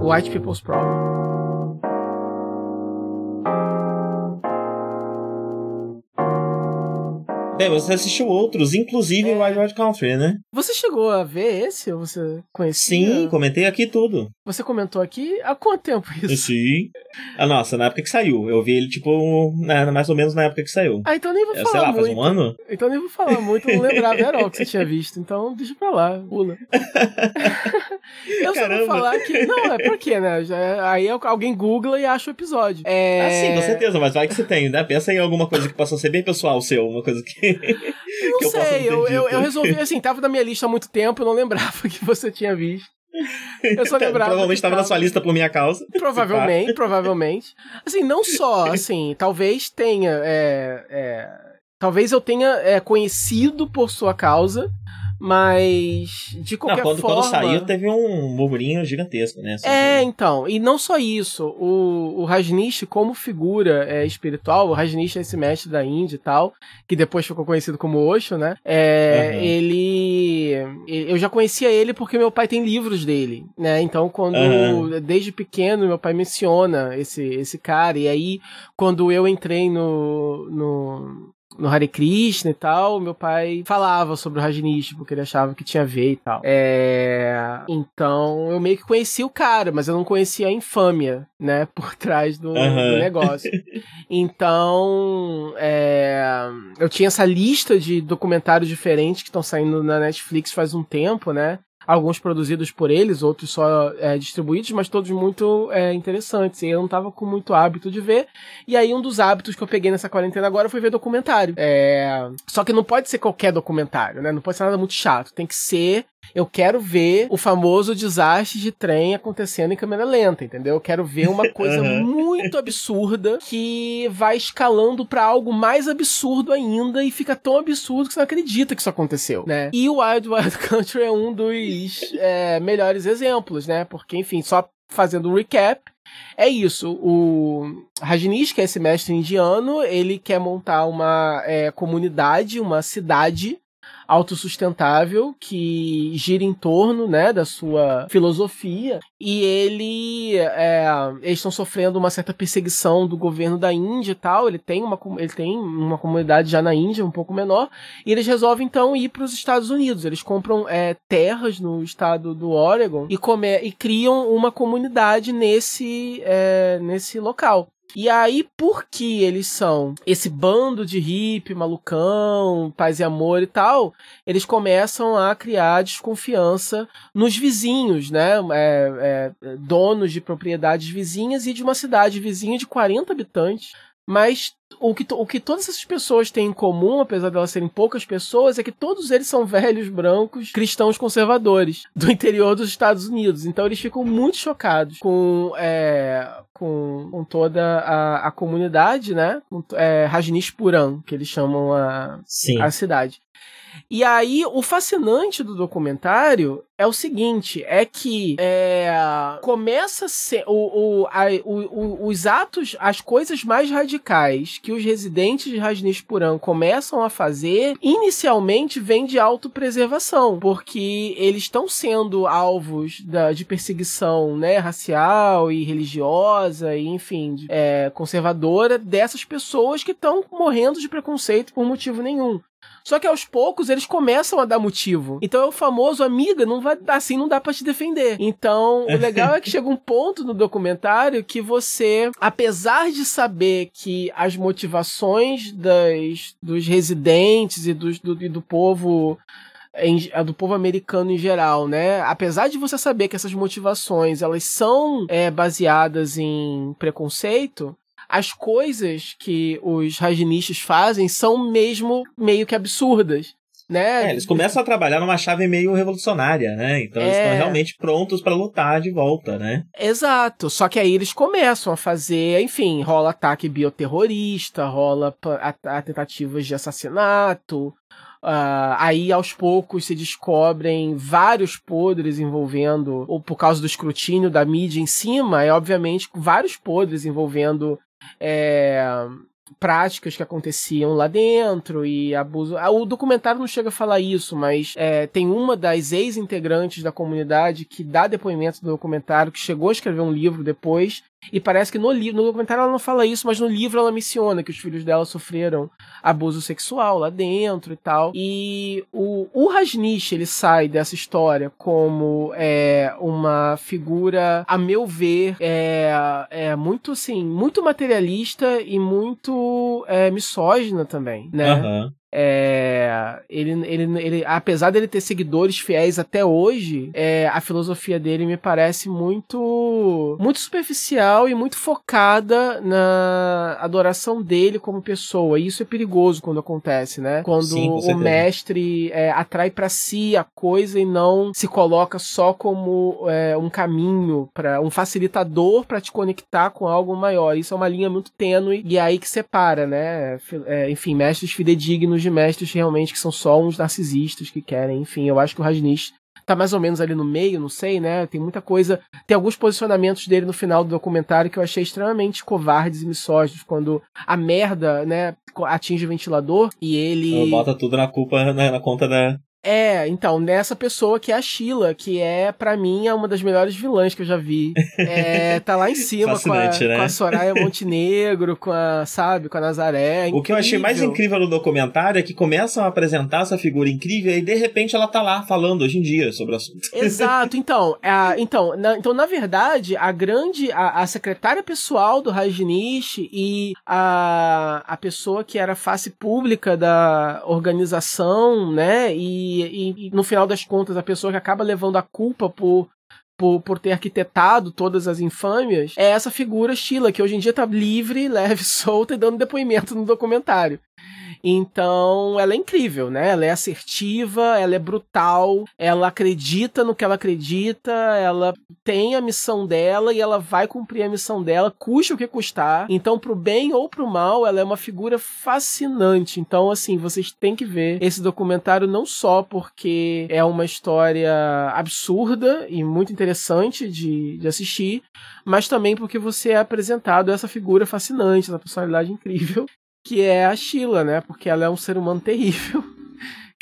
White People's Problem. É, você assistiu outros, inclusive é. Wild Wild Country, né? Você chegou a ver esse ou você conhecia? Sim, comentei aqui tudo. Você comentou aqui há quanto tempo isso? Sim. Ah, nossa, na época que saiu. Eu vi ele, tipo, né, mais ou menos na época que saiu. Ah, então nem vou é, falar sei lá, muito. faz um ano? Então nem vou falar muito, não lembrava era o que você tinha visto. Então deixa pra lá, pula. eu só vou falar que... Não, é porque, né? Já, aí alguém googla e acha o episódio. É... Ah, sim, com certeza, mas vai que você tem, né? Pensa em alguma coisa que possa ser bem pessoal seu, uma coisa que... Não que sei, eu, eu, eu, resolvi assim, tava na minha lista há muito tempo, eu não lembrava que você tinha visto. Eu só lembrava. provavelmente estava na sua lista por minha causa. Provavelmente, provavelmente. Assim, não só, assim, talvez tenha. É, é, talvez eu tenha é, conhecido por sua causa, mas, de qualquer não, quando, forma... Quando saiu, teve um burburinho gigantesco, né? Assim, é, então. E não só isso. O, o Rajnish, como figura é, espiritual, o Rajnish é esse mestre da Índia e tal, que depois ficou conhecido como Osho, né? É, uhum. Ele... Eu já conhecia ele porque meu pai tem livros dele, né? Então, quando... Uhum. Desde pequeno, meu pai menciona esse, esse cara. E aí, quando eu entrei no... no no Hare Krishna e tal, meu pai falava sobre o Rajneesh, porque ele achava que tinha a ver e tal. É... Então, eu meio que conhecia o cara, mas eu não conhecia a infâmia, né, por trás do, uhum. do negócio. Então, é... eu tinha essa lista de documentários diferentes que estão saindo na Netflix faz um tempo, né? Alguns produzidos por eles, outros só é, distribuídos, mas todos muito é, interessantes. E eu não tava com muito hábito de ver. E aí, um dos hábitos que eu peguei nessa quarentena agora foi ver documentário. É... Só que não pode ser qualquer documentário, né? Não pode ser nada muito chato. Tem que ser eu quero ver o famoso desastre de trem acontecendo em câmera lenta, entendeu? Eu quero ver uma coisa uhum. muito absurda que vai escalando para algo mais absurdo ainda e fica tão absurdo que você não acredita que isso aconteceu, né? E o Wild Wild Country é um dos é, melhores exemplos, né? Porque, enfim, só fazendo um recap, é isso. O Rajneesh, que é esse mestre indiano, ele quer montar uma é, comunidade, uma cidade autossustentável que gira em torno, né, da sua filosofia e ele é, eles estão sofrendo uma certa perseguição do governo da Índia e tal. Ele tem uma ele tem uma comunidade já na Índia um pouco menor e eles resolvem então ir para os Estados Unidos. Eles compram é, terras no estado do Oregon e come, e criam uma comunidade nesse é, nesse local. E aí, porque eles são esse bando de hippie, malucão, paz e amor e tal, eles começam a criar desconfiança nos vizinhos, né? É, é, donos de propriedades vizinhas e de uma cidade vizinha de 40 habitantes, mas o que, o que todas essas pessoas têm em comum, apesar de elas serem poucas pessoas, é que todos eles são velhos brancos cristãos conservadores do interior dos Estados Unidos. Então eles ficam muito chocados com, é, com, com, toda a, a comunidade, né? É, Puram, que eles chamam a, a cidade. E aí, o fascinante do documentário é o seguinte: é que é, começa o, o, a, o, os atos, as coisas mais radicais que os residentes de Rajneeshpuram começam a fazer, inicialmente vem de autopreservação, porque eles estão sendo alvos da, de perseguição né, racial e religiosa, e enfim, é, conservadora dessas pessoas que estão morrendo de preconceito por motivo nenhum. Só que aos poucos eles começam a dar motivo. Então é o famoso amiga, não vai assim não dá para te defender. Então, o legal é que chega um ponto no documentário que você, apesar de saber que as motivações das, dos residentes e, dos, do, e do povo em, do povo americano em geral, né? Apesar de você saber que essas motivações elas são é, baseadas em preconceito, as coisas que os rajinistas fazem são mesmo meio que absurdas. Né? É, eles começam a trabalhar numa chave meio revolucionária, né? Então é... eles estão realmente prontos para lutar de volta, né? Exato. Só que aí eles começam a fazer, enfim, rola ataque bioterrorista, rola a, a tentativas de assassinato. Uh, aí aos poucos se descobrem vários podres envolvendo, ou por causa do escrutínio da mídia em cima, é obviamente vários podres envolvendo é, práticas que aconteciam lá dentro e abuso. Ah, o documentário não chega a falar isso, mas é, tem uma das ex-integrantes da comunidade que dá depoimento do documentário, que chegou a escrever um livro depois e parece que no, no documentário ela não fala isso, mas no livro ela menciona que os filhos dela sofreram abuso sexual lá dentro e tal. E o, o Rajnish, ele sai dessa história como é, uma figura, a meu ver, é, é muito assim, muito materialista e muito é, misógina também, né? Uhum. É, ele, ele, ele, apesar dele ter seguidores fiéis até hoje, é, a filosofia dele me parece muito, muito superficial e muito focada na adoração dele como pessoa. E isso é perigoso quando acontece, né? Quando Sim, o mestre é, atrai para si a coisa e não se coloca só como é, um caminho para um facilitador para te conectar com algo maior. Isso é uma linha muito tênue e é aí que separa, né? É, enfim, mestres fidedignos de mestres realmente que são só uns narcisistas que querem, enfim, eu acho que o Rajnish tá mais ou menos ali no meio, não sei, né? Tem muita coisa. Tem alguns posicionamentos dele no final do documentário que eu achei extremamente covardes e misóginos, quando a merda, né, atinge o ventilador e ele. Bota tudo na culpa, né, na conta da, é, então, nessa pessoa que é a Sheila, que é, para mim, é uma das melhores vilãs que eu já vi. É, tá lá em cima com a, né? com a Soraya Montenegro, com a, sabe, com a Nazaré. É o que eu achei mais incrível no documentário é que começam a apresentar essa figura incrível e de repente ela tá lá falando hoje em dia sobre o assunto. Exato, então, a, então, na, então, na verdade, a grande, a, a secretária pessoal do Rajnish e a, a pessoa que era face pública da organização, né, e e, e, no final das contas a pessoa que acaba levando a culpa por por, por, ter arquitetado todas as infâmias, é essa figura Sheila, que hoje em dia tá livre, leve, solta e dando depoimento no documentário. Então, ela é incrível, né? Ela é assertiva, ela é brutal, ela acredita no que ela acredita, ela tem a missão dela e ela vai cumprir a missão dela, custe o que custar. Então, pro bem ou pro mal, ela é uma figura fascinante. Então, assim, vocês têm que ver esse documentário não só porque é uma história absurda e muito interessante de, de assistir, mas também porque você é apresentado essa figura fascinante, essa personalidade incrível que é a Sheila, né? Porque ela é um ser humano terrível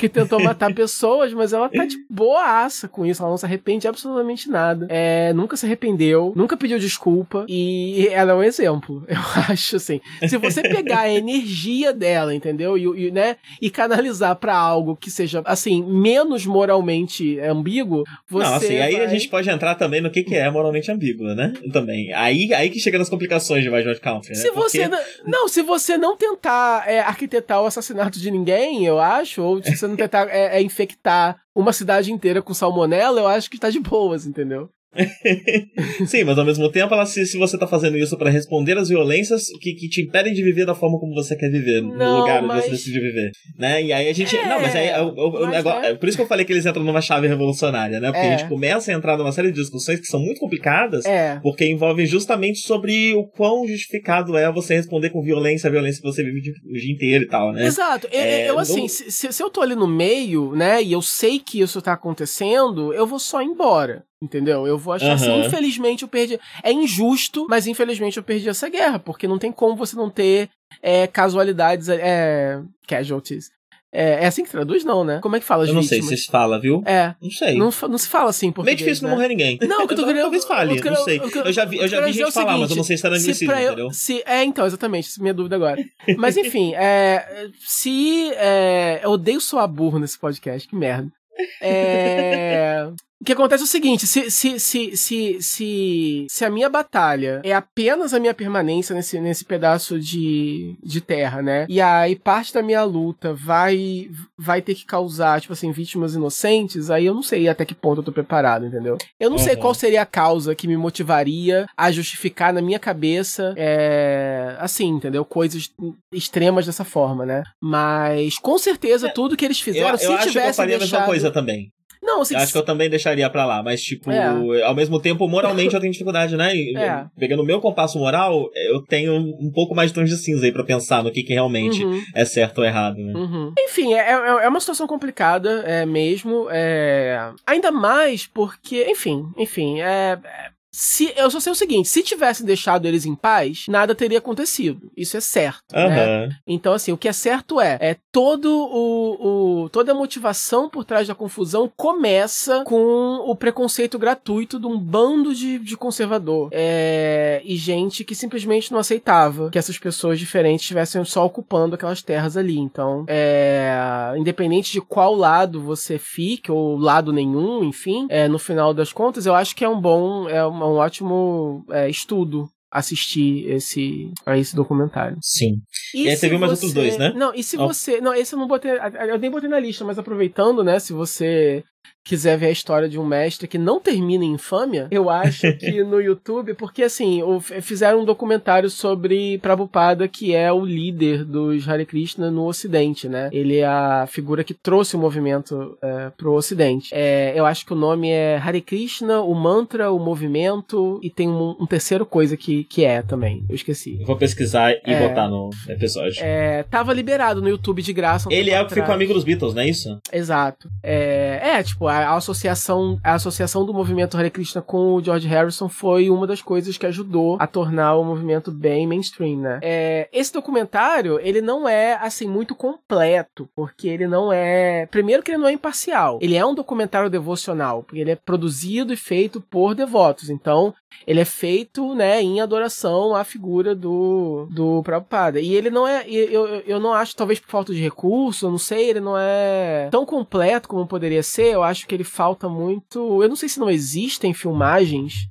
que tentou matar pessoas, mas ela tá de boaça com isso. Ela não se arrepende de absolutamente nada. É, nunca se arrependeu, nunca pediu desculpa. E ela é um exemplo, eu acho, assim. Se você pegar a energia dela, entendeu? E, e né, e canalizar para algo que seja, assim, menos moralmente ambíguo, você. Não, assim, vai... aí a gente pode entrar também no que, que é moralmente ambíguo, né? Também. Aí, aí que chega nas complicações de Major Country, né? Se Porque... você. Não, não, se você não tentar é, arquitetar o assassinato de ninguém, eu acho, ou se você tentar é, é infectar uma cidade inteira com salmonela, eu acho que tá de boas, entendeu? Sim, mas ao mesmo tempo, ela, se, se você tá fazendo isso para responder às violências que, que te impedem de viver da forma como você quer viver, não, no lugar mas... onde você decide viver, né? E aí a gente. É, não, mas aí é, o, o, mas negócio, é. Por isso que eu falei que eles entram numa chave revolucionária, né? Porque é. a gente começa a entrar numa série de discussões que são muito complicadas, é. porque envolvem justamente sobre o quão justificado é você responder com violência a violência que você vive o dia inteiro e tal, né? Exato. eu, é, eu assim, se, se eu tô ali no meio, né, e eu sei que isso tá acontecendo, eu vou só ir embora. Entendeu? Eu vou achar uhum. assim, infelizmente eu perdi. É injusto, mas infelizmente eu perdi essa guerra, porque não tem como você não ter é, casualidades, é, casualties, É, é assim que traduz, não, né? Como é que fala Eu não vítimas? sei se se fala, viu? É. Não sei. Não, não se fala assim em Meio difícil né? não morrer ninguém. Não, o que eu tô querendo. Talvez fale, eu- não sei. Eu já vi, eu já vi é gente falar, mas eu seguinte, não sei se era se anglicismo, pra eu- entendeu? se- é, então, exatamente, essa é minha dúvida agora. Mas enfim, é, se. é, eu odeio soar burro nesse podcast, que merda. É, O que acontece é o seguinte: se, se, se, se, se, se a minha batalha é apenas a minha permanência nesse, nesse pedaço de, de terra, né? E aí parte da minha luta vai, vai ter que causar, tipo assim, vítimas inocentes, aí eu não sei até que ponto eu tô preparado, entendeu? Eu não sei Uhum. qual seria a causa que me motivaria a justificar na minha cabeça, é, assim, entendeu? Coisas extremas dessa forma, né? Mas com certeza tudo que eles Eu, fizeram, eu se acho que eu faria a mesma deixado... coisa também. Não, Eu acho que eu também deixaria pra lá, mas, tipo, É. ao mesmo tempo, moralmente eu tenho dificuldade, né? É. Pegando o meu compasso moral, eu tenho um pouco mais de tons de cinza aí pra pensar no que, que realmente Uhum. é certo ou errado, né? Uhum. Enfim, é, é, é uma situação complicada, é mesmo. É... Ainda mais porque, enfim, enfim, é. Se, eu só sei o seguinte: se tivesse deixado eles em paz, nada teria acontecido. Isso é certo. né? Aham. Então, assim, o que é certo é, é todo o, o- toda a motivação por trás da confusão começa com o preconceito gratuito de um bando de, de conservador é, e gente que simplesmente não aceitava que essas pessoas diferentes estivessem só ocupando aquelas terras ali. Então, é, independente de qual lado você fique ou lado nenhum, enfim, é, no final das contas, eu acho que é um bom, é um, um ótimo é, estudo assistir esse a esse documentário. Sim. E, E aí se você viu mais outros dois, né? Não, e se Oh. você. Não, esse eu não botei. Eu nem botei na lista, mas aproveitando, né? Se você quiser ver a história de um mestre que não termina em infâmia, eu acho que no YouTube, porque assim, fizeram um documentário sobre Prabhupada, que é o líder dos Hare Krishna no Ocidente, né? Ele é a figura que trouxe o movimento é, pro Ocidente. É, eu acho que o nome é Hare Krishna, o mantra, o movimento, e tem um, um terceiro coisa que, que é também. Eu esqueci. Eu vou pesquisar e É. botar no episódio. É, tava liberado no YouTube de graça. um Ele é o que ficou amigo dos Beatles, não é isso? Exato. É, é, tipo, a, associação, a associação do movimento Hare Krishna com o George Harrison foi uma das coisas que ajudou a tornar o movimento bem mainstream, né? É, esse documentário, ele não é, assim, muito completo, porque ele não é... Primeiro que ele não é imparcial. Ele é um documentário devocional, porque ele é produzido e feito por devotos. Então, ele é feito, né, em adoração à figura do, do Prabhupada. E ele não é, eu- eu não acho, talvez por falta de recurso, eu não sei, ele não é tão completo como poderia ser. Eu acho que ele falta muito. Eu não sei se não existem filmagens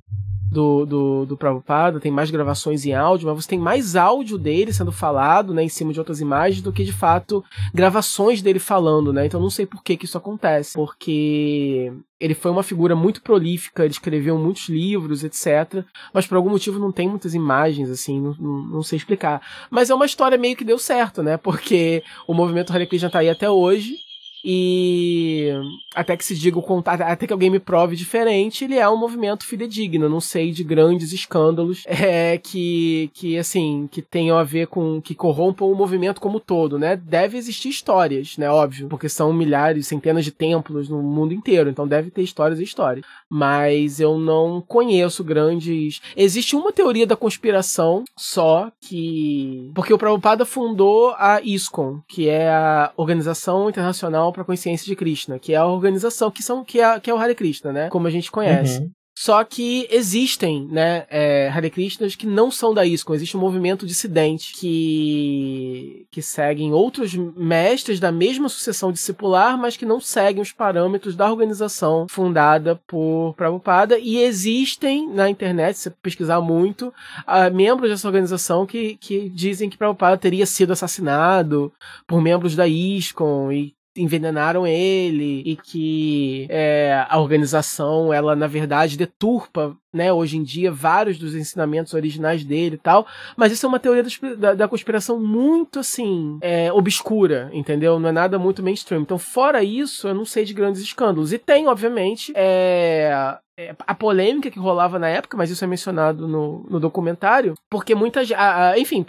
do, do, do Prabhupada, tem mais gravações em áudio, mas você tem mais áudio dele sendo falado, né, em cima de outras imagens, do que de fato gravações dele falando, né? Então não sei por que que isso acontece, porque ele foi uma figura muito prolífica, ele escreveu muitos livros, etc. Mas por algum motivo não tem muitas imagens, assim, não, não, não sei explicar. Mas é uma história meio que deu certo, né? Porque o movimento Hare Krishna tá aí até hoje. E até que se diga o até que alguém me prove diferente, ele é um movimento fidedigno. Não sei de grandes escândalos é, que, que, assim, que tenham a ver com. que corrompam o movimento como um todo, né? Deve existir histórias, né? Óbvio, porque são milhares, centenas de templos no mundo inteiro, então deve ter histórias e histórias. Mas eu não conheço grandes. Existe uma teoria da conspiração só que. Porque o Prabhupada fundou a ISKCON, que é a Organização Internacional para a Consciência de Krishna, que é a organização que, são, que, é, que é o Hare Krishna, né? Como a gente conhece. Uhum. Só que existem, né, é, Hare Krishnas que não são da ISKCON. Existe um movimento dissidente que, que seguem outros mestres da mesma sucessão discipular, mas que não seguem os parâmetros da organização fundada por Prabhupada. E existem na internet, se você pesquisar muito, ah, membros dessa organização que, que dizem que Prabhupada teria sido assassinado por membros da ISKCON e envenenaram ele e que é, a organização ela na verdade deturpa né hoje em dia vários dos ensinamentos originais dele e tal. Mas isso é uma teoria da, da, conspiração muito assim é, obscura entendeu? Não é nada muito mainstream. Então fora isso eu não sei de grandes escândalos. E tem obviamente é, é, a polêmica que rolava na época, mas isso é mencionado no, no documentário, porque muita gente. Enfim,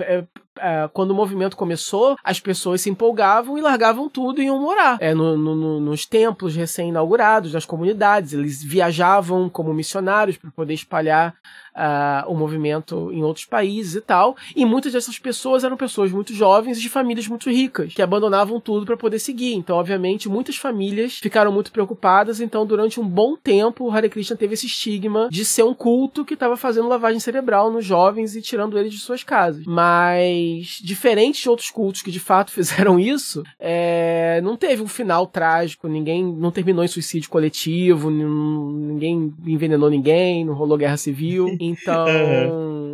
é, quando o movimento começou, as pessoas se empolgavam e largavam tudo e iam morar é, no, no, nos templos recém-inaugurados, nas comunidades. Eles viajavam como missionários para poder espalhar uh, o movimento em outros países e tal. E muitas dessas pessoas eram pessoas muito jovens de famílias muito ricas, que abandonavam tudo para poder seguir. Então, obviamente, muitas famílias ficaram muito preocupadas. Então, durante um bom tempo, o Hare Krishna teve esse estigma de ser um culto que estava fazendo lavagem cerebral nos jovens e tirando eles de suas casas. Mas, diferente de outros cultos que de fato fizeram isso, é, não teve um final trágico, ninguém não terminou em suicídio coletivo, ninguém envenenou ninguém, não rolou guerra civil. Então,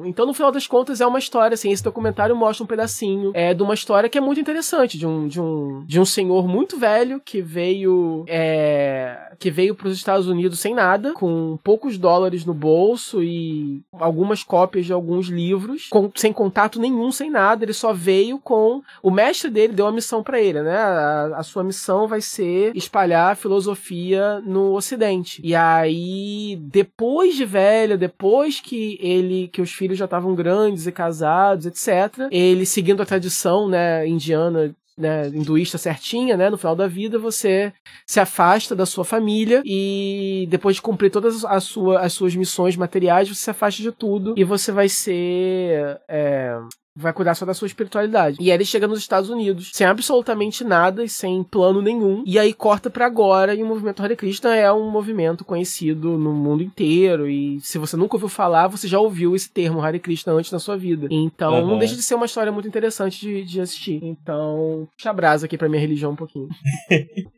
então no final das contas é uma história assim, esse documentário mostra um pedacinho é de uma história que é muito interessante, de um de um, de um senhor muito velho que veio é, que veio para os Estados Unidos sem nada, com poucos dólares no bolso e algumas cópias de alguns livros, com, sem contato nenhum, sem nada, ele só veio com o mestre dele deu uma missão para ele, né? A, a sua missão vai ser espalhar a filosofia no ocidente. E aí, depois de velho, depois que ele que os filhos já estavam grandes e casados, etc, ele seguindo a tradição, né, indiana né, hinduísta certinha, né, no final da vida você se afasta da sua família e depois de cumprir todas as, sua, as suas missões materiais, você se afasta de tudo e você vai ser é, vai cuidar só da sua espiritualidade. E aí ele chega nos Estados Unidos sem absolutamente nada e sem plano nenhum. E aí corta para agora e o movimento Hare Krishna é um movimento conhecido no mundo inteiro. E se você nunca ouviu falar, você já ouviu esse termo Hare Krishna antes na sua vida. Então uhum. não deixa de ser uma história muito interessante de, de assistir. Então, puxa brasa aqui pra minha religião um pouquinho.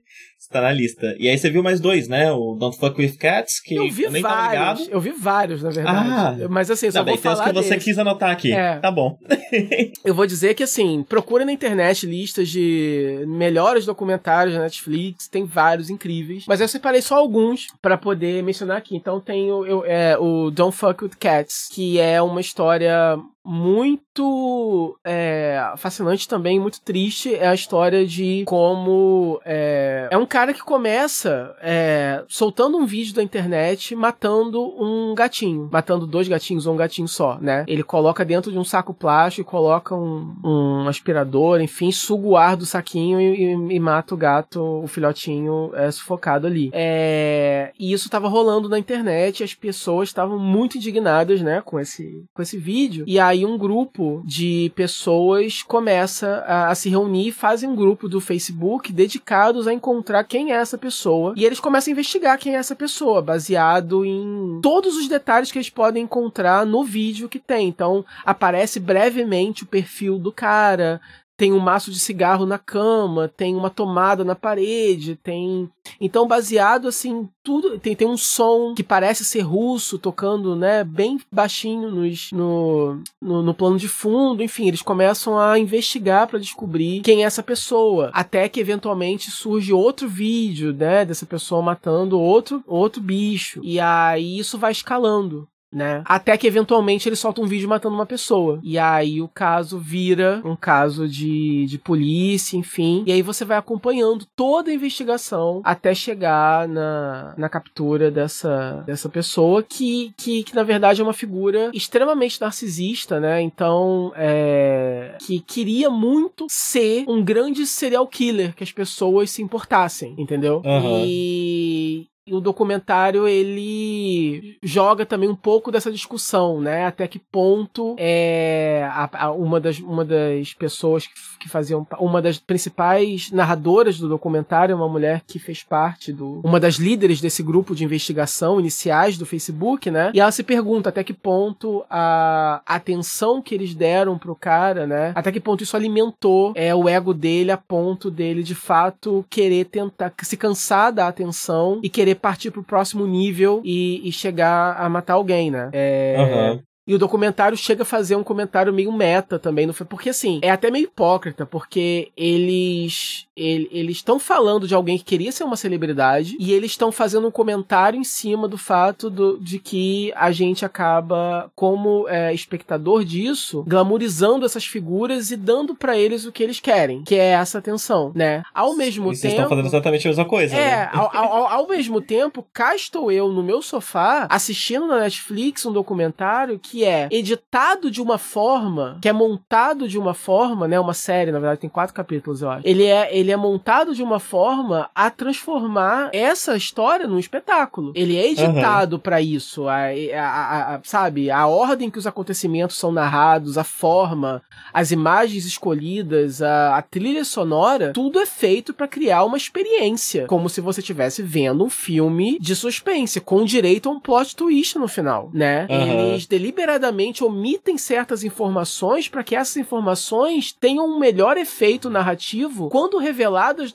Está na lista. E aí você viu mais dois, né? O Don't Fuck With Cats, que eu vi eu nem vários. Eu vi vários, na verdade. Ah, Mas assim, só tá vou bem, falar que você quis anotar aqui. É. Tá bom. eu vou dizer que assim, procura na internet listas de melhores documentários da Netflix, tem vários incríveis. Mas eu separei só alguns para poder mencionar aqui. Então tem o, eu, é, o Don't Fuck With Cats, que é uma história muito é, fascinante também, muito triste, é a história de como é, é um cara que começa é, soltando um vídeo da internet matando um gatinho, matando dois gatinhos ou um gatinho só, né? Ele coloca dentro de um saco plástico, coloca um, um aspirador, enfim, suga o ar do saquinho e, e, e mata o gato, o filhotinho é, sufocado ali. É, e isso estava rolando na internet, as pessoas estavam muito indignadas, né, com esse, com esse vídeo. E aí um grupo de pessoas começa a, a, se reunir, fazem um grupo do Facebook dedicados a encontrar quem é essa pessoa. E eles começam a investigar quem é essa pessoa, baseado em todos os detalhes que eles podem encontrar no vídeo que tem. Então, aparece brevemente o perfil do cara, tem um maço de cigarro na cama, tem uma tomada na parede, tem. Então, baseado assim, tudo. Tem, tem um som que parece ser russo, tocando, né, bem baixinho nos, no, no, no plano de fundo. Enfim, eles começam a investigar para descobrir quem é essa pessoa. Até que eventualmente surge outro vídeo, né, dessa pessoa matando outro, outro bicho. E aí isso vai escalando né? Até que eventualmente ele solta um vídeo matando uma pessoa. E aí o caso vira um caso de, de polícia, enfim. E aí você vai acompanhando toda a investigação até chegar na, na captura dessa, dessa pessoa que, que, que na verdade é uma figura extremamente narcisista, né? Então, é, que queria muito ser um grande serial killer que as pessoas se importassem, entendeu? Uhum. E, e o documentário ele joga também um pouco dessa discussão, né? Até que ponto é a, a, uma, das, uma das pessoas que, que, faziam uma das principais narradoras do documentário, uma mulher que fez parte do uma das líderes desse grupo de investigação iniciais do Facebook, né? E ela se pergunta até que ponto a atenção que eles deram pro cara, né? Até que ponto isso alimentou é o ego dele a ponto dele de fato querer tentar se cansar da atenção e querer partir pro próximo nível e, e chegar a matar alguém, né? É, uhum. E o documentário chega a fazer um comentário meio meta também, não foi? Porque assim, é até meio hipócrita, porque eles ele, eles estão falando de alguém que queria ser uma celebridade e eles estão fazendo um comentário em cima do fato do, de que a gente acaba, como é, espectador disso, glamorizando essas figuras e dando para eles o que eles querem, que é essa atenção, né? Ao mesmo e tempo. Vocês estão fazendo exatamente a mesma coisa. É, né? ao, ao, ao mesmo tempo, cá estou eu no meu sofá assistindo na Netflix um documentário que é editado de uma forma, que é montado de uma forma, né? Uma série, na verdade, tem quatro capítulos, eu acho. Ele é, ele é montado de uma forma a transformar essa história num espetáculo. Ele é editado uhum. para isso, a, a, a, sabe? A ordem que os acontecimentos são narrados, a forma, as imagens escolhidas, a, a trilha sonora, tudo é feito para criar uma experiência, como se você estivesse vendo um filme de suspense, com direito a um plot twist no final, né? Uhum. Eles deliberadamente omitem certas informações para que essas informações tenham um melhor efeito narrativo quando reveladas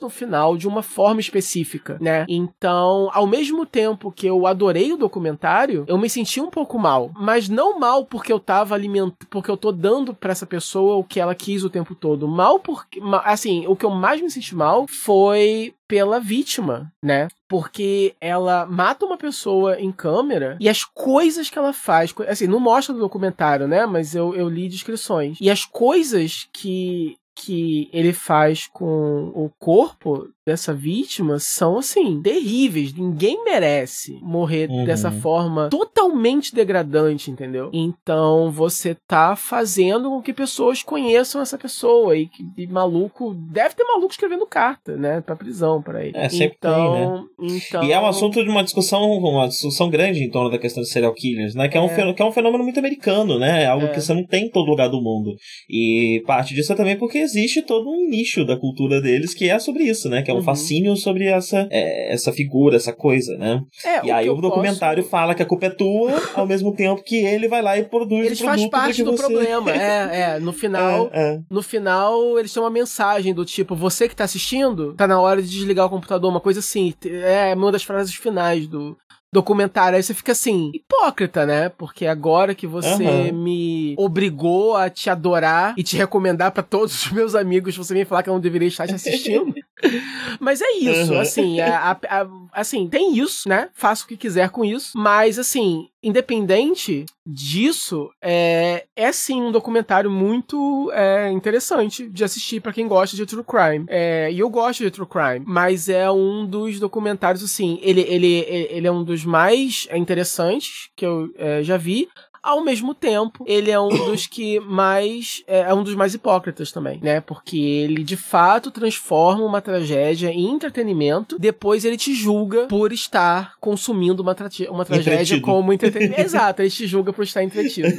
no final de uma forma específica, né? Então, ao mesmo tempo que eu adorei o documentário, eu me senti um pouco mal, mas não mal porque eu tava alimentando, porque eu tô dando para essa pessoa o que ela quis o tempo todo, mal porque, assim, o que eu mais me senti mal foi pela vítima, né? Porque ela mata uma pessoa em câmera e as coisas que ela faz, assim, não mostra no documentário, né? Mas eu, eu li descrições. E as coisas que que ele faz com o corpo dessa vítima são assim terríveis. Ninguém merece morrer uhum. dessa forma totalmente degradante, entendeu? Então você tá fazendo com que pessoas conheçam essa pessoa e que e maluco deve ter maluco escrevendo carta, né, para prisão para ele. É, sempre então, tem, né? então E é um assunto de uma discussão, uma discussão grande em torno da questão de serial killers, né, que é, é um, que é um fenômeno muito americano, né? É algo é. que você não tem em todo lugar do mundo. E parte disso é também porque existe todo um nicho da cultura deles que é sobre isso, né? Que é um uhum. fascínio sobre essa, é, essa figura, essa coisa, né? É, e aí o documentário posso... fala que a culpa é tua, ao mesmo tempo que ele vai lá e produz Eles fazem parte do você... problema. É, é. No final, é, é. no final, eles têm uma mensagem do tipo, você que tá assistindo, tá na hora de desligar o computador, uma coisa assim. É uma das frases finais do, documentário. Aí você fica assim, hipócrita, né? Porque agora que você uhum. me obrigou a te adorar e te recomendar para todos os meus amigos, você vem falar que eu não deveria estar te assistindo. mas é isso, uhum. assim, a, a, a, assim, tem isso, né? Faça o que quiser com isso. Mas, assim, independente disso, é, é sim um documentário muito é, interessante de assistir para quem gosta de true crime. É, e eu gosto de true crime, mas é um dos documentários, assim, ele, ele, ele é um dos mais interessantes que eu é, já vi, ao mesmo tempo, ele é um dos que mais. É, é, um dos mais hipócritas também, né? Porque ele de fato transforma uma tragédia em entretenimento, depois ele te julga por estar consumindo uma, tra uma tragédia entretido. como entretenimento. Exato, ele te julga por estar entretido.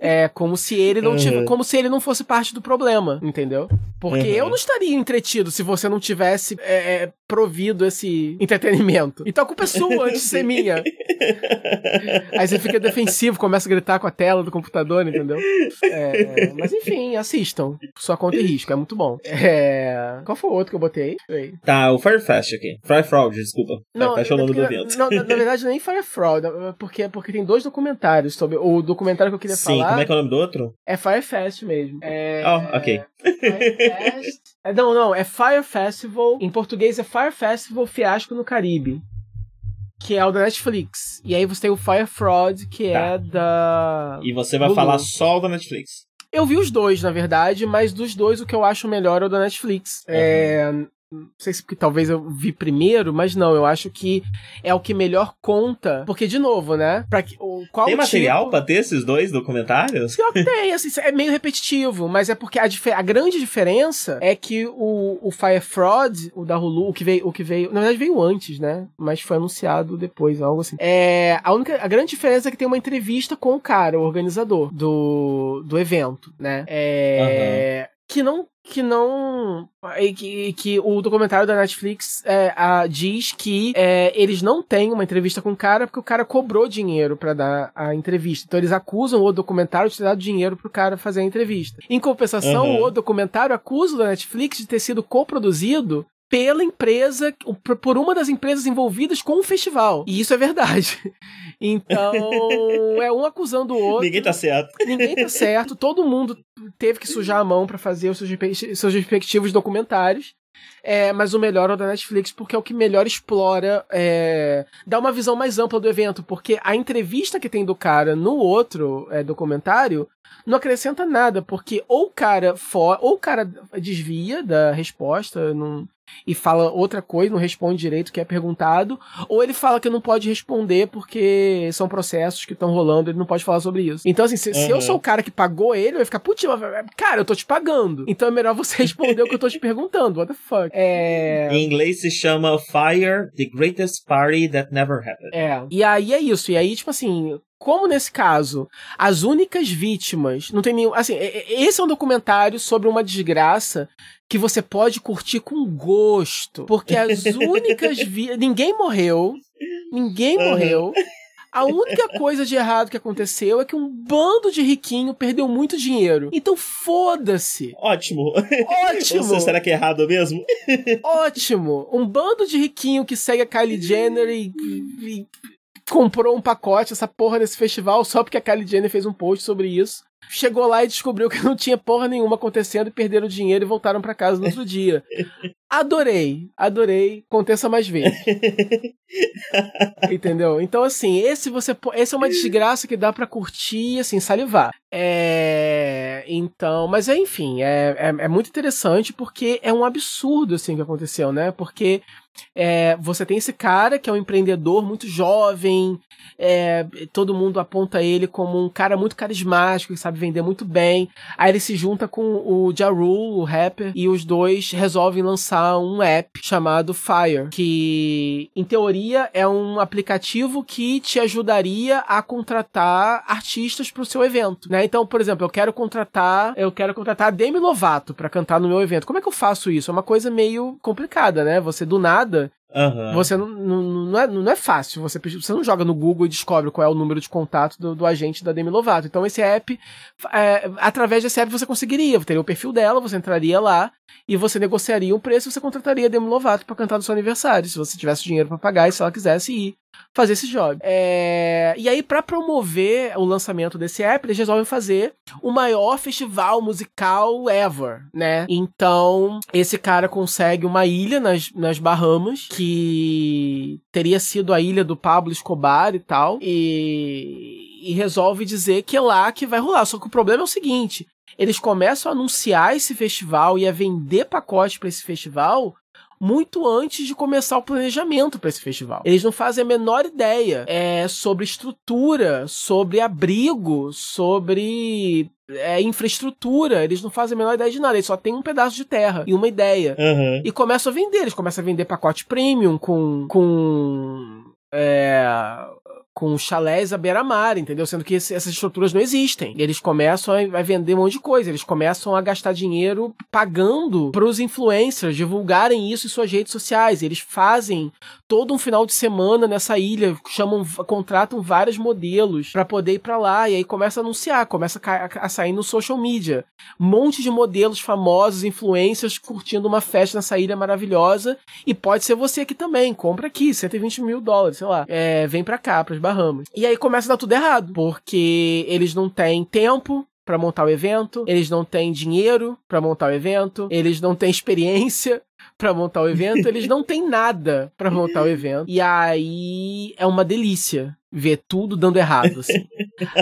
é como se ele não tivesse, como se ele não fosse parte do problema, entendeu? Porque uhum. eu não estaria entretido se você não tivesse é, é provido esse entretenimento. Então a culpa é sua antes de ser minha. Aí você fica defensivo, começa a gritar com a tela do computador, entendeu? É, mas enfim, assistam. Sua conta e risco, é muito bom. É... Qual foi o outro que eu botei? Aí? Tá, o Firefest aqui. Fire Fraud, desculpa. Não, Firefest é o nome do evento. Não, na, na, verdade, nem Fire Fraud, porque, porque tem dois documentários sobre. O documentário que eu queria Sim, falar. Sim, como é que é o nome do outro? É Firefest mesmo. É... Oh, ok. Firefest. É, não, não, é Fire Festival. Em português é Fire Festival Fiasco no Caribe que é o da Netflix. E aí você tem o Fire Fraud, que tá. é da. E você vai falar só o da Netflix. Eu vi os dois, na verdade, mas dos dois o que eu acho melhor é o da Netflix. Uhum. É, não sei se porque talvez eu vi primeiro, mas não, eu acho que é o que melhor conta. Porque, de novo, né? Pra, o, qual tem material tipo... pra ter esses dois documentários? Pior que tem, assim, é meio repetitivo, mas é porque a, a, grande diferença é que o, o Fire Fraud, o da Hulu, o que veio, o que veio, na verdade veio antes, né? Mas foi anunciado depois, algo assim. É, a única, a grande diferença é que tem uma entrevista com o cara, o organizador do, do evento, né? É, uhum. que não que não. Que, que o documentário da Netflix é, a, diz que é, eles não têm uma entrevista com o cara porque o cara cobrou dinheiro para dar a entrevista. Então eles acusam o documentário de ter dado dinheiro pro cara fazer a entrevista. Em compensação, uhum. o documentário acusa o Netflix de ter sido coproduzido pela empresa, por uma das empresas envolvidas com o festival. E isso é verdade. Então, é um acusando o outro. Ninguém tá certo. Ninguém tá certo. Todo mundo teve que sujar a mão para fazer os seus, respectivos documentários. É, mas o melhor é o da Netflix, porque é o que melhor explora, é, dá uma visão mais ampla do evento, porque a entrevista que tem do cara no outro é, documentário não acrescenta nada, porque ou o cara for, ou o cara desvia da resposta, não, e fala outra coisa, não responde direito o que é perguntado, ou ele fala que não pode responder porque são processos que estão rolando, ele não pode falar sobre isso. Então, assim, se, uhum. se, eu sou o cara que pagou ele, eu ia ficar, putz, cara, eu tô te pagando. Então é melhor você responder o que eu tô te perguntando. What the fuck? É... Em inglês se chama Fire, the greatest party that never happened. É. E aí é isso. E aí, tipo assim, como nesse caso, as únicas vítimas, não tem nenhum. Assim, esse é um documentário sobre uma desgraça que você pode curtir com gosto. Porque as únicas vítimas. Ninguém morreu. Ninguém morreu. A única coisa de errado que aconteceu é que um bando de riquinho perdeu muito dinheiro. Então foda-se. Ótimo. Ótimo. Ou será que é errado mesmo? Ótimo. Um bando de riquinho que segue a Kylie Jenner e, e comprou um pacote, essa porra desse festival, só porque a Kylie Jenner fez um post sobre isso. Chegou lá e descobriu que não tinha porra nenhuma acontecendo e perderam o dinheiro e voltaram para casa no outro dia. Adorei, adorei. Aconteça mais vezes. Entendeu? Então, assim, esse você esse é uma desgraça que dá para curtir, assim, salivar. É. Então, mas é, enfim, é, é, é, muito interessante porque é um absurdo, assim, que aconteceu, né? Porque é, você tem esse cara que é um empreendedor muito jovem, é, todo mundo aponta ele como um cara muito carismático, que sabe vender muito bem. Aí ele se junta com o Ja Rule, o rapper, e os dois resolvem lançar um app chamado Fire, que em teoria é um aplicativo que te ajudaria a contratar artistas para o seu evento, né? Então, por exemplo, eu quero contratar, eu quero contratar a Demi Lovato para cantar no meu evento. Como é que eu faço isso? É uma coisa meio complicada, né? Você do nada Uhum. Você não, não, não, é, não é fácil. Você, você não joga no Google e descobre qual é o número de contato do, do agente da Demi Lovato. Então, esse app, é, através desse app, você conseguiria. Teria o perfil dela, você entraria lá e você negociaria um preço e você contrataria a Demi Lovato para cantar no seu aniversário, se você tivesse dinheiro para pagar e se ela quisesse ir fazer esse job. É... E aí, para promover o lançamento desse app, eles resolvem fazer o maior festival musical ever, né? Então, esse cara consegue uma ilha nas, nas Bahamas, que teria sido a ilha do Pablo Escobar e tal, e, e resolve dizer que é lá que vai rolar. Só que o problema é o seguinte: eles começam a anunciar esse festival e a vender pacotes para esse festival muito antes de começar o planejamento para esse festival. Eles não fazem a menor ideia é, sobre estrutura, sobre abrigo, sobre é, infraestrutura. Eles não fazem a menor ideia de nada. Eles só têm um pedaço de terra e uma ideia. Uhum. E começam a vender. Eles começam a vender pacote premium com. com é, com chalés à beira-mar, entendeu? Sendo que esse, essas estruturas não existem. Eles começam a, a, vender um monte de coisa, eles começam a gastar dinheiro pagando para os influencers divulgarem isso em suas redes sociais. Eles fazem todo um final de semana nessa ilha, chamam, contratam vários modelos para poder ir para lá e aí começa a anunciar, começa a, a, sair no social media. Um monte de modelos famosos, influencers curtindo uma festa nessa ilha maravilhosa e pode ser você aqui também. Compra aqui, 120 mil dólares, sei lá. É, vem pra cá, pras Bahamas. E aí começa a dar tudo errado, porque eles não têm tempo para montar o evento, eles não têm dinheiro para montar o evento, eles não têm experiência para montar o evento, eles não têm nada para montar o evento. E aí é uma delícia ver tudo dando errado, assim.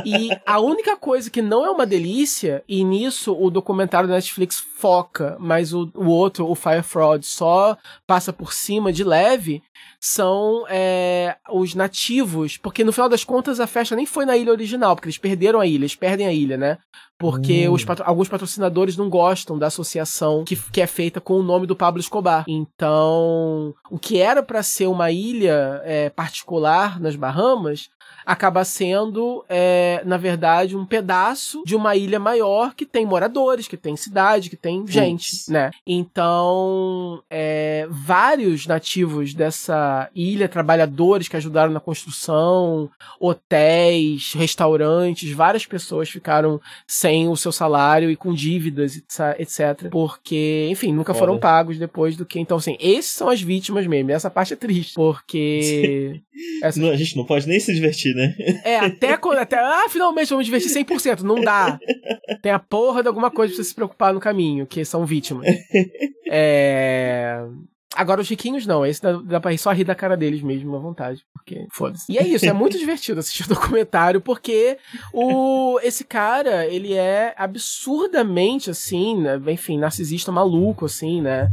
E a única coisa que não é uma delícia, e nisso o documentário da Netflix foca, mas o, o outro, o Fire Fraud, só passa por cima de leve, são é, os nativos, porque no final das contas a festa nem foi na ilha original, porque eles perderam a ilha, eles perdem a ilha, né? Porque hum. os patro alguns patrocinadores não gostam da associação que, que é feita com o nome do Pablo Escobar. Então, o que era para ser uma ilha é, particular nas Bahamas acaba sendo, é, na verdade, um pedaço de uma ilha maior que tem moradores, que tem cidade, que tem gente, né? Então, é, vários nativos dessa ilha, trabalhadores que ajudaram na construção, hotéis, restaurantes, várias pessoas ficaram sem o seu salário e com dívidas, etc. Porque, enfim, nunca foram pagos depois do que. Então, assim, esses são as vítimas mesmo. Essa parte é triste, porque. Essa... Não, a gente não pode nem se divertir, né? É, até quando. Até, ah, finalmente vamos divertir 100%. Não dá. Tem a porra de alguma coisa pra você se preocupar no caminho, que são vítimas. É. Agora os riquinhos não, esse dá, dá pra ir só rir da cara deles mesmo, à vontade, porque foda-se. E é isso, é muito divertido assistir o documentário, porque o, esse cara, ele é absurdamente, assim, né, enfim, narcisista maluco, assim, né,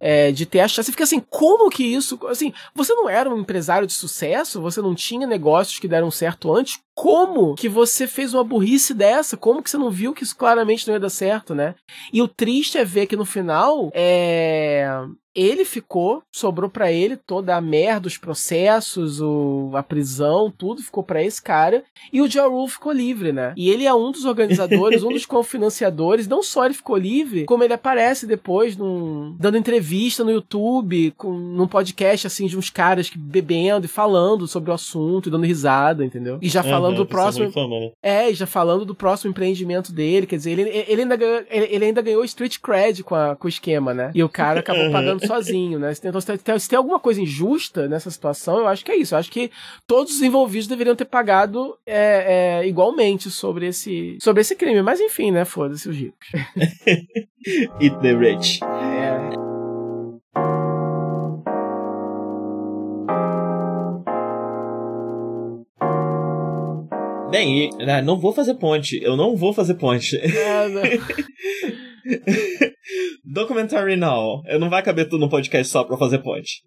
é, de ter a chance. Você fica assim, como que isso. Assim, você não era um empresário de sucesso? Você não tinha negócios que deram certo antes? Como que você fez uma burrice dessa? Como que você não viu que isso claramente não ia dar certo, né? E o triste é ver que no final, é ele ficou, sobrou para ele toda a merda, os processos, o, a prisão, tudo ficou para esse cara. E o Ja Rule ficou livre, né? E ele é um dos organizadores, um dos cofinanciadores. Não só ele ficou livre, como ele aparece depois num, dando entrevista no YouTube, com, num podcast assim de uns caras que bebendo e falando sobre o assunto, e dando risada, entendeu? E já falando uhum, do próximo. Fama, né? É, já falando do próximo empreendimento dele. Quer dizer, ele, ele, ainda, ganhou, ele, ele ainda ganhou street cred com, a, com o esquema, né? E o cara acabou pagando sozinho, né? Então, se tem, se tem alguma coisa injusta nessa situação, eu acho que é isso. Eu acho que todos os envolvidos deveriam ter pagado é, é, igualmente sobre esse, sobre esse crime. Mas enfim, né? Foda-se os ricos. Eat the rich. Bem, né, não vou fazer ponte. Eu não vou fazer ponte. É, Documentary Now. Eu não vai caber tudo no podcast só pra fazer ponte.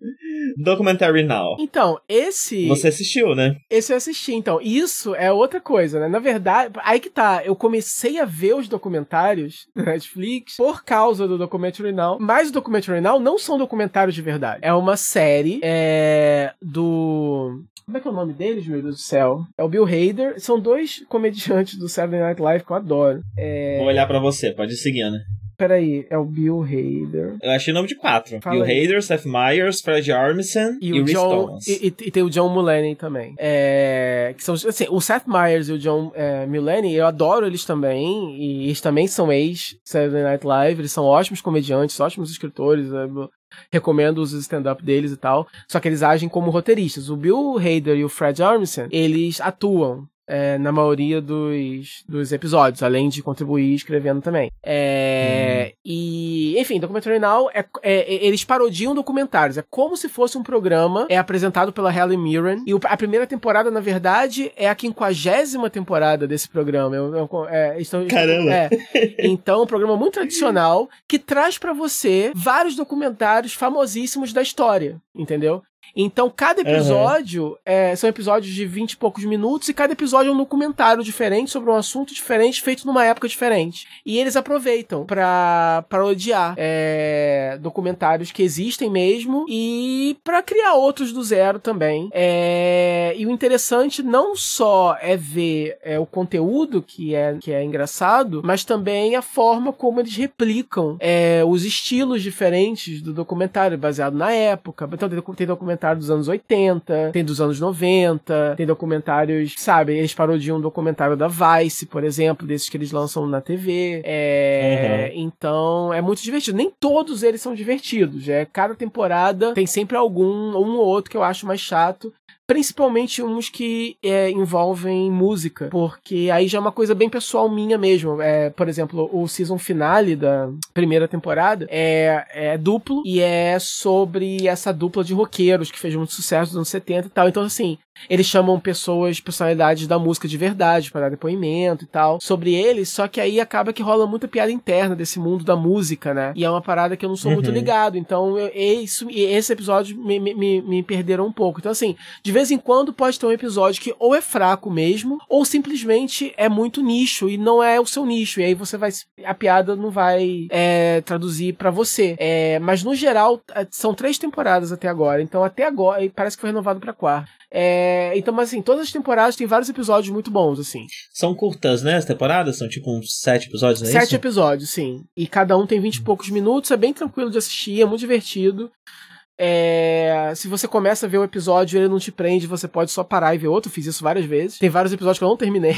Documentary Now. Então, esse. Você assistiu, né? Esse eu assisti, então. Isso é outra coisa, né? Na verdade, aí que tá. Eu comecei a ver os documentários da Netflix por causa do Documentary Now. Mas o Documentary Now não são documentários de verdade. É uma série é, do. Como é que é o nome deles, meu Deus do céu? É o Bill Hader. São dois comediantes do Saturday Night Live que eu adoro. É... Vou olhar para você, pode ir seguindo. Peraí, é o Bill Hader. Eu achei o nome de quatro. Fala Bill aí. Hader, Seth Meyers, Fred Armisen e, e o John, e, e, tem o John Mulaney também. É, que são, assim, o Seth Meyers e o John é, Mulaney, eu adoro eles também. E eles também são ex-Saturday Night Live. Eles são ótimos comediantes, ótimos escritores. Recomendo os stand-up deles e tal. Só que eles agem como roteiristas. O Bill Hader e o Fred Armisen, eles atuam é, na maioria dos, dos episódios, além de contribuir escrevendo também. É, hum. E, enfim, Documentary Now, é, é, eles parodiam documentários. É como se fosse um programa, é apresentado pela Helen Mirren. E a primeira temporada, na verdade, é a quinquagésima temporada desse programa. Eu, eu, é, Caramba! É. Então, é um programa muito tradicional que traz para você vários documentários famosíssimos da história, entendeu? Então, cada episódio uhum. é, são episódios de 20 e poucos minutos, e cada episódio é um documentário diferente sobre um assunto diferente, feito numa época diferente. E eles aproveitam para parodiar é, documentários que existem mesmo e para criar outros do zero também. É, e o interessante não só é ver é, o conteúdo que é, que é engraçado, mas também a forma como eles replicam é, os estilos diferentes do documentário, baseado na época. Então, tem, tem documentário dos anos 80, tem dos anos 90, tem documentários, sabe, eles parodiam um documentário da Vice, por exemplo, desses que eles lançam na TV. É, uhum. Então, é muito divertido. Nem todos eles são divertidos. É, cada temporada tem sempre algum, um ou outro que eu acho mais chato principalmente uns que é, envolvem música, porque aí já é uma coisa bem pessoal minha mesmo. É, por exemplo, o season finale da primeira temporada é, é duplo e é sobre essa dupla de roqueiros que fez muito sucesso nos anos 70 e tal. Então, assim, eles chamam pessoas, personalidades da música de verdade para dar depoimento e tal sobre eles, só que aí acaba que rola muita piada interna desse mundo da música, né? E é uma parada que eu não sou uhum. muito ligado. Então, eu, isso, esse episódio me, me, me perderam um pouco. Então, assim, de vez em quando pode ter um episódio que ou é fraco mesmo, ou simplesmente é muito nicho e não é o seu nicho. E aí você vai. A piada não vai é, traduzir para você. É, mas no geral, é, são três temporadas até agora. Então, até agora, parece que foi renovado pra quarta. É, então, mas assim, todas as temporadas tem vários episódios muito bons, assim. São curtas, né? As temporadas? São tipo uns sete episódios, não é Sete isso? episódios, sim. E cada um tem vinte e poucos minutos, é bem tranquilo de assistir, é muito divertido. É, se você começa a ver o episódio e ele não te prende, você pode só parar e ver outro. fiz isso várias vezes. Tem vários episódios que eu não terminei.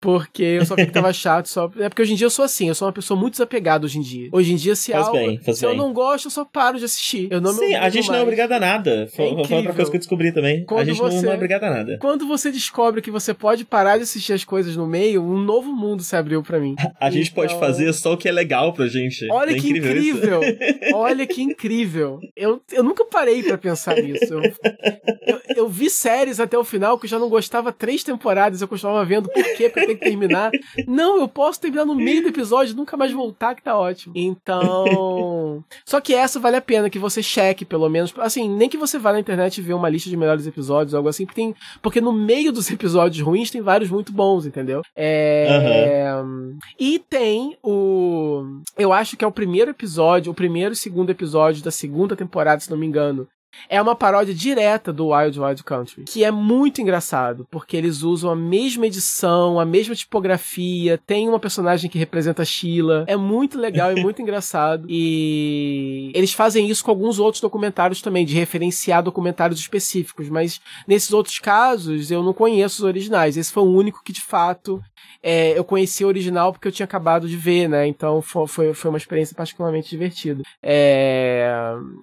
Porque eu só tava chato. Só... É porque hoje em dia eu sou assim, eu sou uma pessoa muito desapegada hoje em dia. Hoje em dia, se, faz algo, bem, se bem. eu não gosto, eu só paro de assistir. Eu não Sim, a gente mais. não é obrigado a nada. Foi, é outra coisa que eu descobri também. Quando a gente você, não é obrigado a nada. Quando você descobre que você pode parar de assistir as coisas no meio, um novo mundo se abriu para mim. A gente então... pode fazer só o que é legal pra gente. Olha é que incrível! incrível. Olha que incrível! Eu, eu nunca parei para pensar nisso. Eu, eu, eu, vi séries até o final que eu já não gostava três temporadas, eu continuava vendo por quê? Porque tem que terminar. Não, eu posso terminar no meio do episódio, nunca mais voltar, que tá ótimo. Então. Só que essa vale a pena que você cheque, pelo menos. Assim, nem que você vá na internet e ver uma lista de melhores episódios, algo assim, porque tem. Porque no meio dos episódios ruins tem vários muito bons, entendeu? É. Uhum. E tem o. Eu acho que é o primeiro episódio, o primeiro e segundo episódio da segunda temporada, se não me engano, é uma paródia direta do Wild Wild Country, que é muito engraçado, porque eles usam a mesma edição, a mesma tipografia, tem uma personagem que representa a Sheila, é muito legal e muito engraçado, e eles fazem isso com alguns outros documentários também, de referenciar documentários específicos, mas nesses outros casos eu não conheço os originais, esse foi o único que de fato é, eu conheci o original porque eu tinha acabado de ver, né? Então foi, foi uma experiência particularmente divertida. É...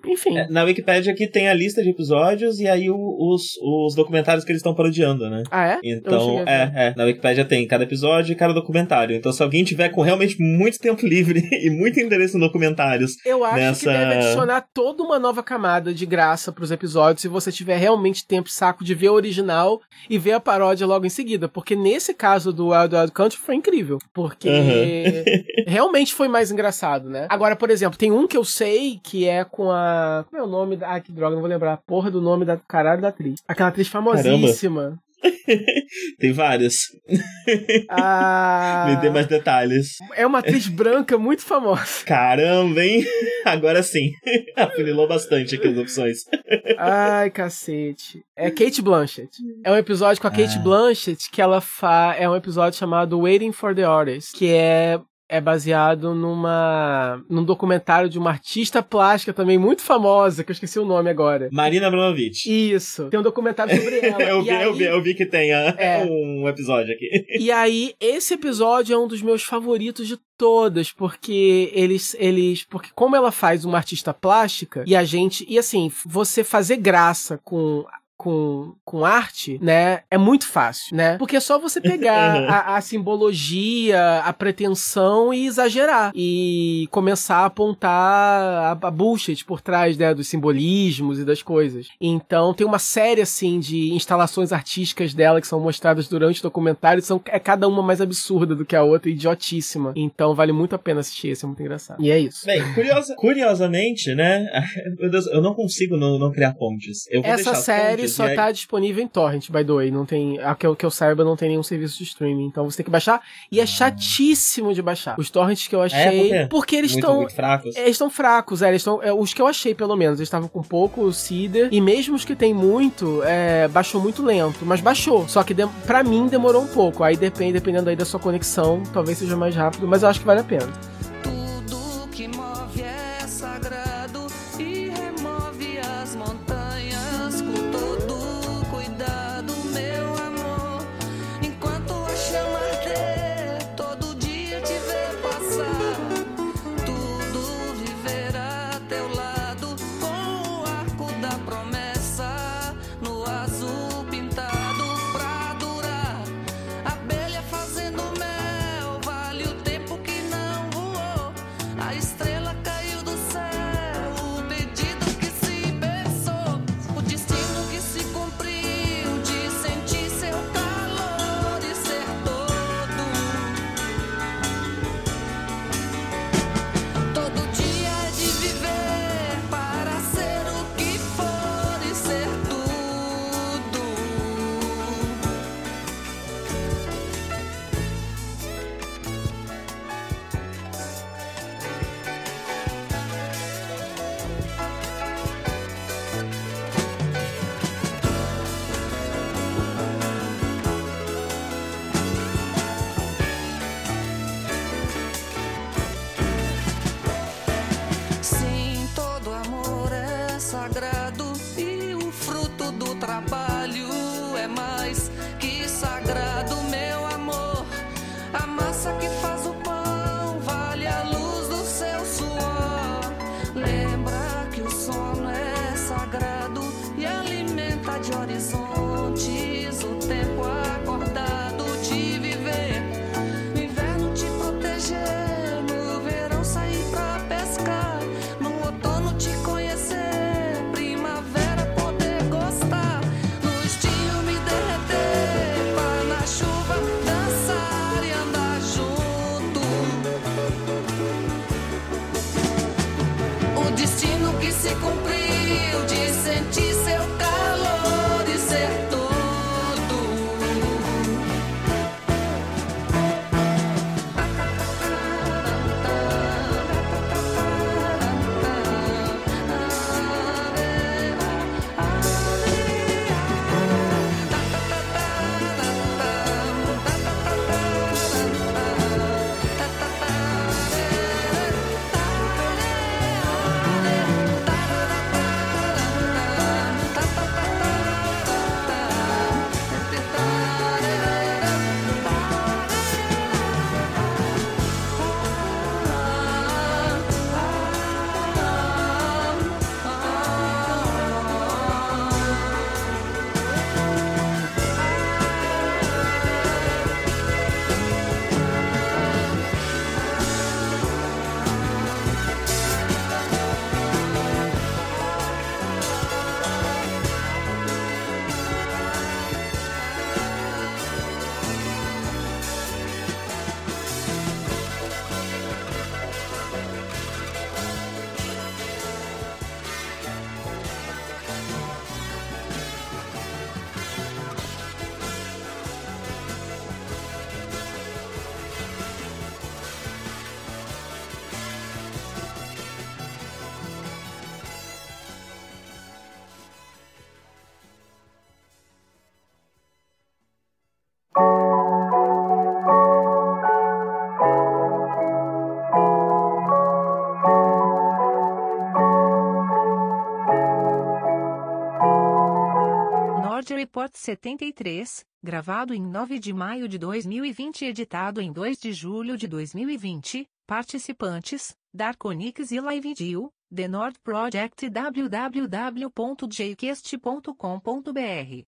Enfim. É, na Wikipedia aqui tem a lista de episódios e aí o, os, os documentários que eles estão parodiando, né? Ah, é? Então, é, é. Na Wikipedia tem cada episódio e cada documentário. Então, se alguém tiver com realmente muito tempo livre e muito interesse em documentários. Eu acho nessa... que deve adicionar toda uma nova camada de graça pros episódios se você tiver realmente tempo saco de ver o original e ver a paródia logo em seguida. Porque nesse caso do Wild Wild Country foi incrível. Porque uhum. realmente foi mais engraçado, né? Agora, por exemplo, tem um que eu sei que é com a. Como é o nome da. Ah, que droga, não vou lembrar. A porra do nome da caralho da atriz. Aquela atriz famosíssima. Tem várias. Ah, Me dê mais detalhes. É uma atriz branca muito famosa. Caramba, hein? Agora sim. Afunilou bastante aqui as opções. Ai, cacete. É Kate Blanchett. É um episódio com a Kate ah. Blanchett que ela faz. É um episódio chamado Waiting for the Orders, que é é baseado numa num documentário de uma artista plástica também muito famosa, que eu esqueci o nome agora. Marina Abramovic. Isso. Tem um documentário sobre ela. eu, vi, aí, eu, vi, eu vi que tem a, é, um episódio aqui. e aí, esse episódio é um dos meus favoritos de todas, porque eles eles porque como ela faz uma artista plástica e a gente e assim, você fazer graça com com, com arte, né, é muito fácil, né? Porque é só você pegar a, a, simbologia, a pretensão e exagerar. E começar a apontar a, a bullshit por trás, né, dos simbolismos e das coisas. Então tem uma série, assim, de instalações artísticas dela que são mostradas durante o documentário. São, é cada uma mais absurda do que a outra, idiotíssima. Então vale muito a pena assistir, esse é muito engraçado. E é isso. Bem, curiosa, curiosamente, né, meu Deus, eu não consigo não, não criar pontes. Essa série só aí... tá disponível em torrent, by the way. Não tem, a que eu, que eu saiba, não tem nenhum serviço de streaming. Então você tem que baixar. E é chatíssimo de baixar. Os torrents que eu é, achei. É, porque eles estão. Fracos. Eles estão fracos, é. Eles estão. É, os que eu achei, pelo menos, eles estavam com pouco Cider. E mesmo os que tem muito, é, baixou muito lento. Mas baixou. Só que de, pra mim demorou um pouco. Aí depende, dependendo aí da sua conexão, talvez seja mais rápido. Mas eu acho que vale a pena. Report 73, gravado em 9 de maio de 2020 e editado em 2 de julho de 2020. Participantes: Darkonix e LiveDeal, The Nord Project www.jcast.com.br.